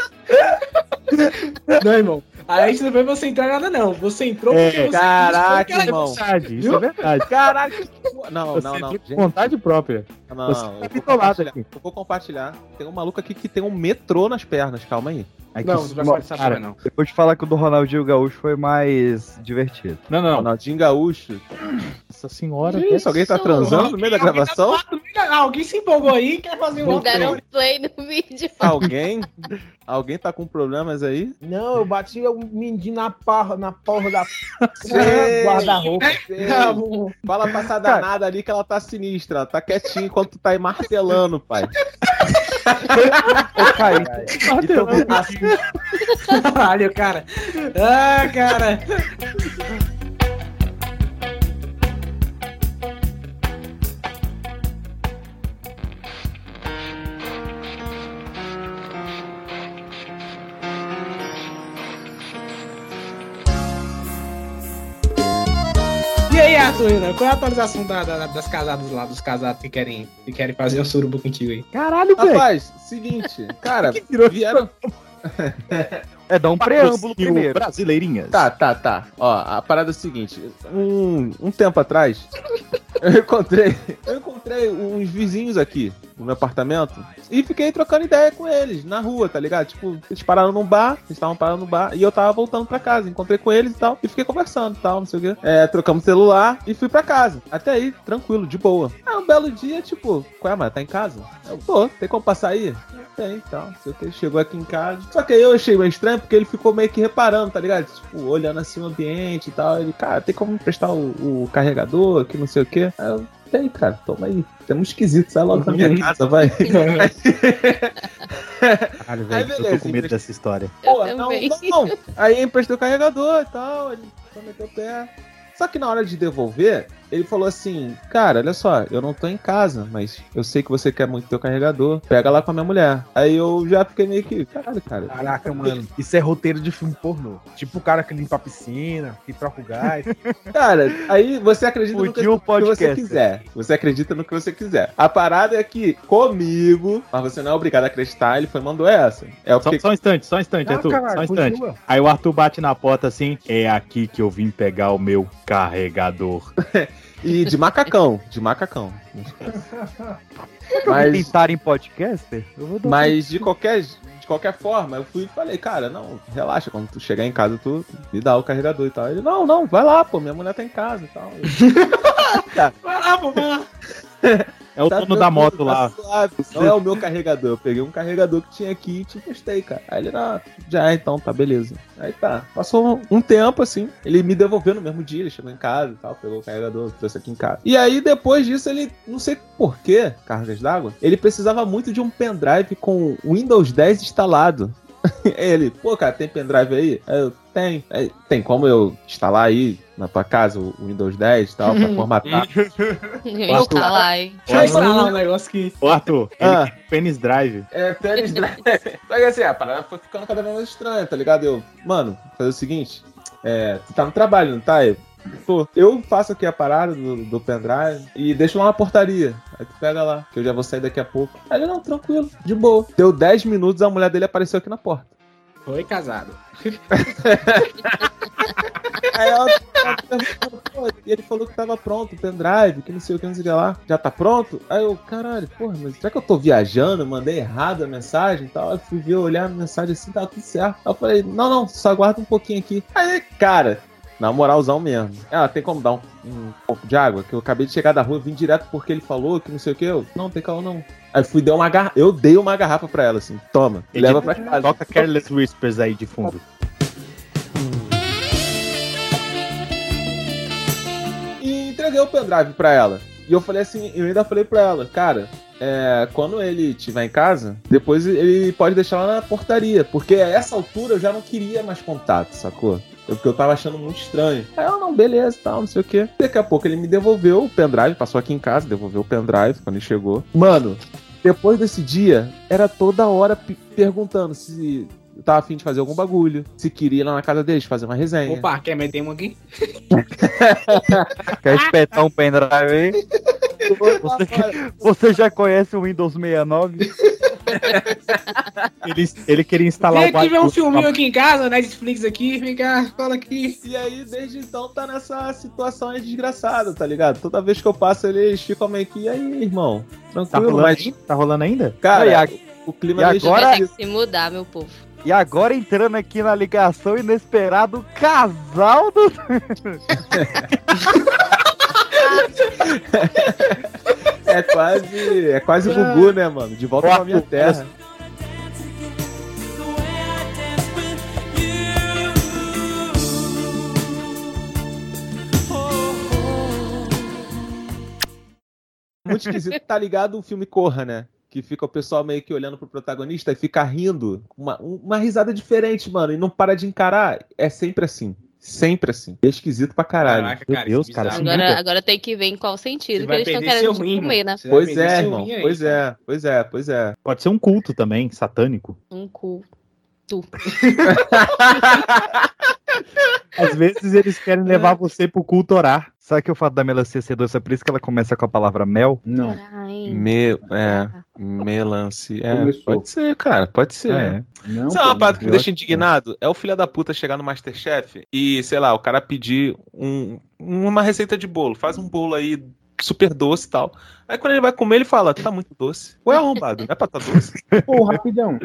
Não, irmão. A gente não foi você entrar em nada, não. Você entrou É, porque você caraca, irmão. Verdade, isso é verdade. Caraca, não, Você não, não. Gente, vontade própria. Não, você tá eu vou bitolado compartilhar. aqui. Eu vou compartilhar. Tem um maluco aqui que tem um metrô nas pernas, calma aí. É Não, isso- não vai falar dessa cara, não. Eu vou te falar que o do Ronaldinho Gaúcho foi mais divertido. Não, não. Ronaldinho Gaúcho. Nossa senhora. Que isso? Alguém tá transando no meio da gravação? Ah, alguém se empolgou aí e quer fazer um Deram um play no vídeo. Alguém? Alguém tá com problemas aí? Não, eu bati o mindinho na porra, na porra da guarda-roupa. Fala pra essa danada ali que ela tá sinistra. Ela tá quietinha enquanto tu tá aí martelando, pai. Ô, Caio, então, Caralho, cara. Ah, cara. E aí, Arthurina, qual é a atualização da- da- das casadas lá, dos casados que querem, que querem fazer o surubu contigo aí? Caralho, velho. Rapaz, seguinte, cara, vieram. é, dá um preâmbulo primeiro. Brasileirinhas. Tá, tá, tá. Ó, a parada é a seguinte. Um, um tempo atrás, eu encontrei. Eu encontrei uns vizinhos aqui no meu apartamento e fiquei trocando ideia com eles na rua, tá ligado? Tipo, eles pararam num bar, eles estavam parando no bar e eu tava voltando pra casa. Encontrei com eles e tal, e fiquei conversando e tal, não sei o quê. É, trocamos celular e fui pra casa. Até aí, tranquilo, de boa. Aí um belo dia, tipo, qual é, mano? Tá em casa? Eu, pô, tem como passar aí? Tem, então, não sei o que, chegou aqui em casa. Só que aí eu achei meio estranho porque ele ficou meio que reparando, tá ligado? Tipo, olhando assim o ambiente e tal. Ele, cara, tem como me prestar o, o carregador, que não sei o que. Aí eu, tem, cara, toma aí. Tem um esquisito, sai logo da minha casa, vai. Caralho, Aí, velho. Eu tô beleza, com medo dessa história. Pô, não, não, não. Aí emprestou o carregador e tal, ele só meteu o pé. Só que na hora de devolver, ele falou assim: Cara, olha só, eu não tô em casa, mas eu sei que você quer muito teu carregador. Pega lá com a minha mulher. Aí eu já fiquei meio que, caralho, cara. Caraca, mano, isso é roteiro de filme pornô. Tipo o cara que limpa a piscina, que troca o gás. Cara, aí você acredita que, o no que você podcast. quiser. Você acredita no que você quiser. A parada é que comigo, mas você não é obrigado a acreditar, ele foi mandou essa. É o Só, que. só um instante, só um instante, Ah, Arthur. caralho, só um instante. continua. Aí o Arthur bate na porta assim: É aqui que eu vim pegar o meu carregador. E de macacão, de macacão. Mas... Mas, Tentar em podcaster? Mas de qualquer. De qualquer forma, eu fui e falei, cara, não, relaxa, quando tu chegar em casa, tu me dá o carregador e tal. Ele, não, não, vai lá, pô, minha mulher tá em casa e tal. Vai lá, pô, vai lá. É o Tá dono da moto tá lá. suave, Não é o meu carregador. Eu peguei um carregador que tinha aqui e te emprestei, cara. Aí ele, não, já é, então, tá, beleza. Aí tá. Passou um tempo, assim. Ele me devolveu no mesmo dia, ele chegou em casa e tal, pegou o carregador, trouxe aqui em casa. E aí, depois disso, ele, não sei porquê, cargas d'água, ele precisava muito de um pendrive com Windows 10 instalado. Ele, pô, cara, tem pendrive aí? Aí eu, tem. Aí, tem como eu instalar aí na tua casa o Windows 10 e tal, pra formatar? Instalar, hein? Deixa eu instalar um negócio que. Ô, Arthur, Ah. ele Penis Drive. É, tênis drive. Só que assim, a parada foi ficando cada vez mais estranha, tá ligado? Eu, mano, fazer o seguinte, é, tu tá no trabalho, não tá? Eu, Pô, eu faço aqui a parada do, do pendrive e deixo lá na portaria. Aí tu pega lá, que eu já vou sair daqui a pouco. Aí ele, não, tranquilo, de boa. Deu 10 minutos, a mulher dele apareceu aqui na porta. Foi casado. Aí ela, ela perguntou, pô, e ele falou que tava pronto, o pendrive, que não sei o que, não sei o que lá. Já tá pronto? Aí eu, caralho, porra, mas será que eu tô viajando? Mandei errado a mensagem e tal. Aí fui ver, olhar a mensagem assim, tava tudo certo. Aí eu falei, não, não, só aguarda um pouquinho aqui. Aí, cara, na moralzão mesmo. Ela tem como dar um, um pouco de água? Que eu acabei de chegar da rua, vim direto porque ele falou que não sei o que. Eu, não, tem calma não. Aí fui dar uma garrafa. Eu dei uma garrafa pra ela, assim. Toma, leva pra casa. Toca Careless Whispers aí de fundo. e entreguei o pendrive pra ela. E eu falei assim, eu ainda falei pra ela, cara, é, quando ele estiver em casa, depois ele pode deixar lá na portaria, porque a essa altura eu já não queria mais contato, sacou? Eu- Porque eu tava achando muito estranho. Aí ela, não, beleza e tal, não sei o quê. Daqui a pouco ele me devolveu o pendrive, passou aqui em casa, devolveu o pendrive quando ele chegou. Mano, depois desse dia, era toda hora pe- perguntando se eu tava afim de fazer algum bagulho, se queria ir lá na casa deles fazer uma resenha. Opa, quer meter um aqui? Quer espetar um pendrive aí? Você, você já conhece o Windows 69? Ele, ele queria instalar Vem o aqui ver um filminho aqui em casa, Netflix aqui, vem cá, fala aqui. E aí, desde então, tá nessa situação aí desgraçada, tá ligado? Toda vez que eu passo, eles ficam meio que, e aí, irmão? Tá Tranquilo, rolando, mas, ainda? tá rolando ainda? cara, E a- o clima e é agora- esquisito. que se mudar, meu povo. E agora entrando aqui na ligação inesperado, casal do. É quase, é quase o Gugu, né, mano? De volta pra minha terra. Muito esquisito, tá ligado o filme Corra, né? Que fica o pessoal meio que olhando pro protagonista e fica rindo. Uma, um- uma risada diferente, mano, e não para de encarar. É sempre assim. Sempre assim. É esquisito pra caralho. Caraca, Meu cara, Deus, isso é cara, assim, Agora, agora tem que ver em qual sentido que eles estão querendo rim, comer, né? Pois é, irmão. Pois é, pois é, pois é. Pode ser um culto também, satânico. Um Às vezes eles querem levar você pro culto orar. Sabe que o fato da melancia ser doce é por isso que ela começa com a palavra mel? Não. Ai. Me, é, melancia. É, pode ser, cara, pode ser. É. Não, Sabe uma parada que me deixa indignado? É o filho da puta chegar no Masterchef e, sei lá, o cara pedir um- uma receita de bolo. Faz um bolo aí super doce e tal. Aí quando ele vai comer, ele fala, tá muito doce. Ué, arrombado, não é pra tá doce. Pô, rapidão.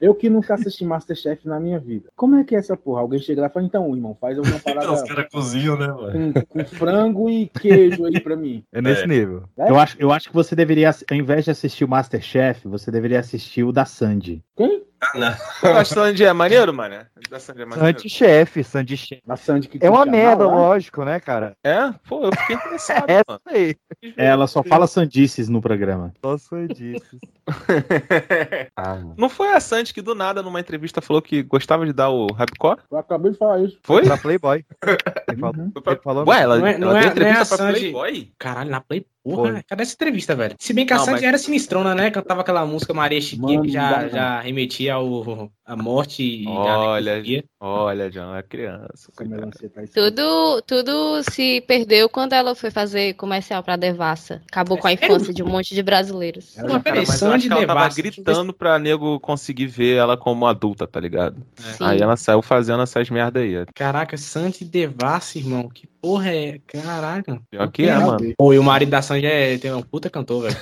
Eu que nunca assisti Masterchef na minha vida. Como é que é essa porra? Alguém chega lá e fala, então, irmão, faz alguma parada Os caras cozinham, né, mano? com, com frango e queijo aí pra mim. É nesse É. nível. É? Eu acho, eu acho que você deveria, ao invés de assistir o Masterchef, você deveria assistir o da Sandy. Quem? Ah, não. A Sandy é maneiro, mané? A Sandy é maneiro? Sandy-chefe, Sandy-chefe. Na Sandy que É uma merda, lógico, né, cara? É? Pô, eu fiquei interessado, É mano. essa aí. Ela só fala sandices no programa. Só sandices. Ah. Não foi a Sandy que do nada, numa entrevista, falou que gostava de dar o rapcore? Eu acabei de falar isso. Foi? Pra Playboy. Ele falou, Uhum. Ele falou Ué, ela, Não é- ela não deu é- entrevista não é pra Sandy- Playboy? Caralho, na Play, porra, Foi. cadê essa entrevista, velho? Se bem que a Não, Sandy mas- era sinistrona, né? Cantava aquela música Maria Chiquinha Mano, que já, não. já remetia ao, à morte e Olha, olha, John, é criança. Tá. Tudo, tudo se perdeu quando ela foi fazer comercial pra Devassa. Acabou com a infância de um monte de brasileiros. Ela Não, já- peraí, Cara, mas eu acho Sandy que ela tava Devassa. gritando pra nego conseguir ver ela como adulta, tá ligado? Sim. Aí ela saiu fazendo essas merda aí. Caraca, Sandy Devassa, irmão. Que porra é? Caraca. Pior que é, mano. Pô, e o marido da Sandy é, tem um puta cantor, velho.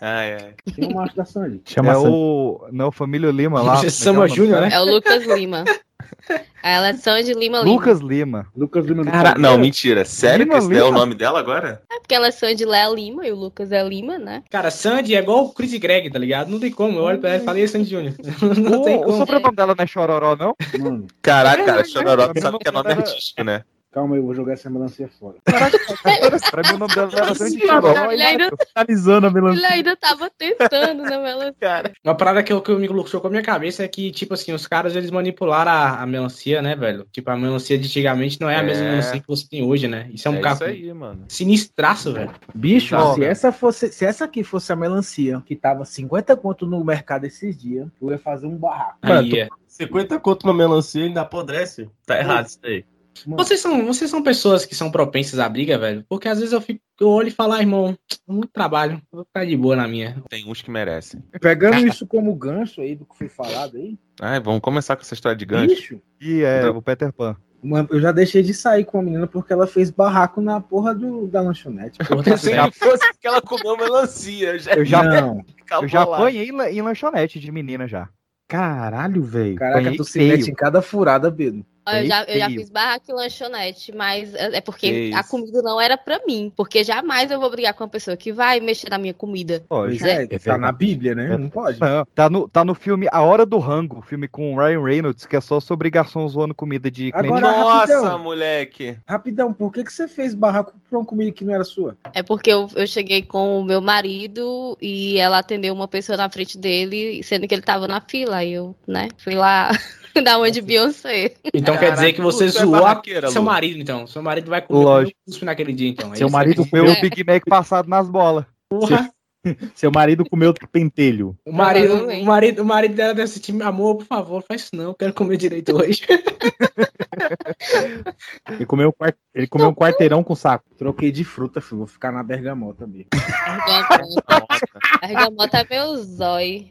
Ai, ai. Quem é o macho da Sandy? Chama É Sandy. o. Não, Família Lima lá. Sama Júnior, né? É o Lucas Lima. Ela é Sandy Lima Lima. Lucas Lima. Lucas Lima do Cara, não, mentira. Sério Lima, que esse é o Lima? nome dela agora? É porque ela é Sandy Léa Lima e o Lucas é Lima, né? Cara, Sandy é igual o Chris Greg, tá ligado? Não tem como. Eu olho pra ela e falei, Sandy Júnior. Não tem O, o como. sobrenome dela não é Chororó, não? Mano, Caraca, cara, É, Chororó, é, tu sabe que é nome artístico, né? Calma aí, eu vou jogar essa melancia fora. Pra mim o nome dela era tão Ele difícil. ainda, Analisando a ele melancia. ainda tava tentando, né, Melancia? Cara, Uma parada que, eu- que me colocou com a minha cabeça é que, tipo assim, os caras eles manipularam a, a melancia, né, velho? Tipo, a melancia de antigamente não é a mesma É. melancia que você tem hoje, né? Isso é um é carro isso aí, mano. sinistraço, velho. Bicho, Ó, se essa fosse, se essa aqui fosse a melancia que tava 50 conto no mercado esses dias, eu ia fazer um barraco. Aí, é. 50 conto uma melancia e ainda apodrece. Tá errado isso aí. Vocês são, vocês são pessoas que são propensas à briga, velho? Porque às vezes eu fico, eu olho e falo, ah, irmão, muito trabalho, vou ficar de boa na minha. Tem uns que merecem. Pegando isso como gancho aí do que foi falado aí, Ai, vamos começar com essa história de gancho. bicho, E é o Peter Pan. uma- eu já deixei de sair com a menina porque ela fez barraco na porra do, da lanchonete. Tá Pensei que fosse que ela comeu melancia. Já Eu já, Não, eu já bolado. apanhei em, la- em lanchonete de menina já. Caralho, velho. caraca, tu se feio. mete em cada furada, Pedro. Eu já, eu já fiz barraco e lanchonete, mas é é porque Que a isso. comida não era pra mim. Porque jamais eu vou brigar com uma pessoa que vai mexer na minha comida. Pois Pois é, é tá na Bíblia, né? Não pode. Não, tá, no, tá no filme A Hora do Rango, filme com o Ryan Reynolds, que é só sobre garçom zoando comida de. Agora- Nossa, rapidão. moleque. Rapidão, por que, que você fez barraco pra uma comida que não era sua? É porque eu, eu cheguei com o meu marido e ela atendeu uma pessoa na frente dele, sendo que ele tava na fila. Aí eu, né, fui lá dar uma de Beyoncé. Então quer dizer que você é zoou a- barraqueira, seu marido, então. Seu marido vai comer Lógico. um cuspe naquele dia, então. É Seu marido aí. Meu comeu, Big Mac passado nas bolas. Porra. seu marido comeu pentelho. O marido, o marido, o marido dela deve sentir, amor, por favor, faz isso não, eu quero comer direito hoje. Ele comeu, um ele comeu um quarteirão com saco. Troquei de fruta, filho. Vou ficar na bergamota mesmo. Bergamota, bergamota é meu zói.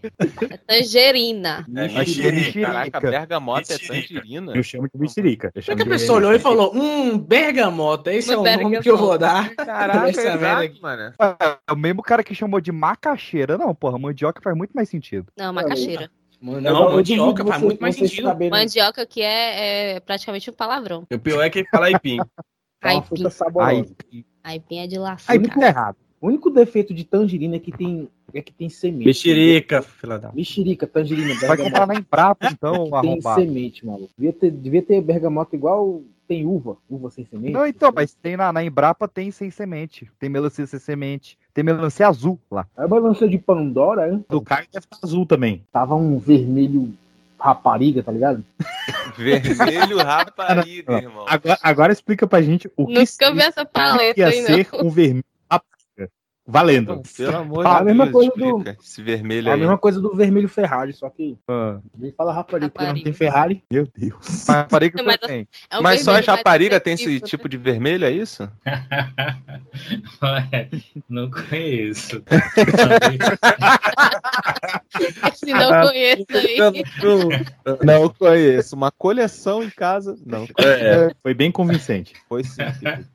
É tangerina. É. Caraca, bergamota é Mexerica. tangerina. Eu chamo de mexerica. Eu Será chamo que a pessoa olhou e falou, hum, bergamota, esse é o Uma nome que eu vou dar. Caraca, Essa merda exato, mano. É o mesmo cara que chamou de macaxeira. Não, porra, mandioca faz muito mais sentido. Não, macaxeira. Não, Eu mandioca faz muito mais sentido. saberem- Mandioca que é, é praticamente um palavrão. O pior é que fala aipim. É uma Aipim. fruta saborosa. Aí, Aipim é de Aí lascar. tudo errado. O único defeito de tangerina é que tem, é que tem semente. Mexerica, fila da. Mexerica, tangerina, vai comprar bergamota. na Embrapa, então, Tem arrombado. semente, maluco. Devia ter, devia ter bergamota igual tem uva. Uva sem semente. Não, então, mas tem na, na Embrapa tem sem semente. Tem melancia sem semente. Tem melancia azul lá. Aí vai lançar de Pandora, hein? Do Caio deve estar azul também. Tava um vermelho rapariga, tá ligado? Vermelho rapariga, irmão. Agora, agora explica pra gente o que Nunca vi essa paleta ia aí, não. ser um vermelho rapariga. Valendo. Pelo amor Fala a de mesma Deus, coisa do-. Esse vermelho É a aí. mesma coisa do vermelho Ferrari, só que Ah, nem fala rapariga, porque não Rapariga. tem Ferrari. Meu Deus. rapariga Mas- também. É um Mas só as mais raparigas tem esse tipo de vermelho, é isso? Ué, não conheço. né? Se não conheço aí. Não conheço. Uma coleção em casa. Não. É, foi bem convincente. Foi sim,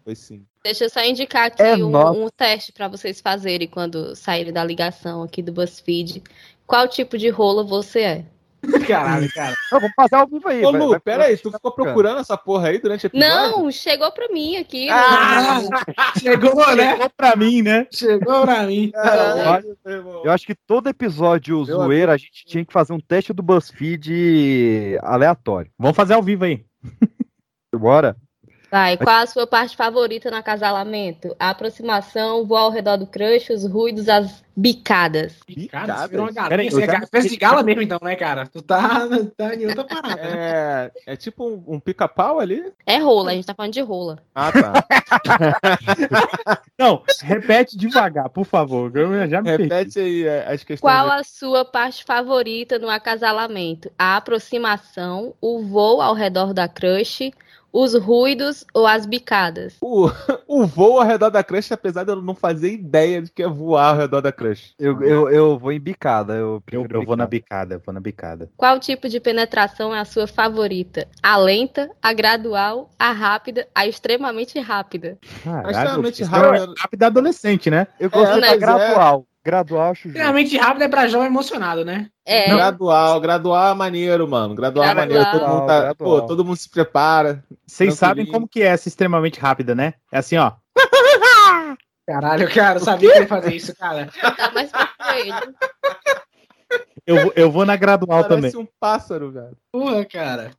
foi sim. Deixa eu só indicar aqui É um, um teste pra vocês fazerem quando saírem da ligação aqui do BuzzFeed. Qual tipo de rola você é? Caralho, cara. Não, vamos fazer ao vivo aí. Ô, Lu, vai- pera aí, tu ficou procurando essa porra aí durante o episódio? Não, chegou pra mim aqui. Ah, chegou, né? Chegou pra mim, né? Chegou pra mim. Caralho. Eu acho que todo episódio Meu zoeira a gente tinha que fazer um teste do BuzzFeed aleatório. Vamos fazer ao vivo aí. Bora? Vai, qual a sua parte favorita no acasalamento? A aproximação, voar ao redor do crush, os ruídos, as bicadas. Você virou uma Peraí, galinha. Você é espécie de gala mesmo, então, né, cara? Tu tá, tá em outra parada. É, é tipo um, um pica-pau ali? É rola, a gente tá falando de rola. Ah, tá. Não, repete devagar, por favor. Eu já me perdi. Repete aí é, as questões. Qual a sua parte favorita no acasalamento? A aproximação, o voo ao redor da crush, os ruídos ou as bicadas? O, o voo ao redor da crush, apesar de eu não fazer ideia de que é voar ao redor da crush. Eu, eu, eu vou em bicada. Eu, Eu, eu vou na bicada. bicada, eu vou na bicada. Qual tipo de penetração é a sua favorita? A lenta, a gradual, a rápida, a extremamente rápida? Caralho, extremamente é rápido adolescente, né? Eu gosto É, da mas é. Gradual. Acho justo. Extremamente rápido é pra jovem emocionado, né? É, Gradual, gradual é maneiro, mano. Gradual é Gradual. maneiro. Todo mundo, tá, pô, todo mundo se prepara. Vocês sabem como que é essa extremamente rápida, né? É assim, ó. Caralho, cara, eu sabia que ele ia fazer isso, cara. tá mais pra ele. Eu, vou- eu vou na gradual também. Parece um pássaro, velho. Porra, cara.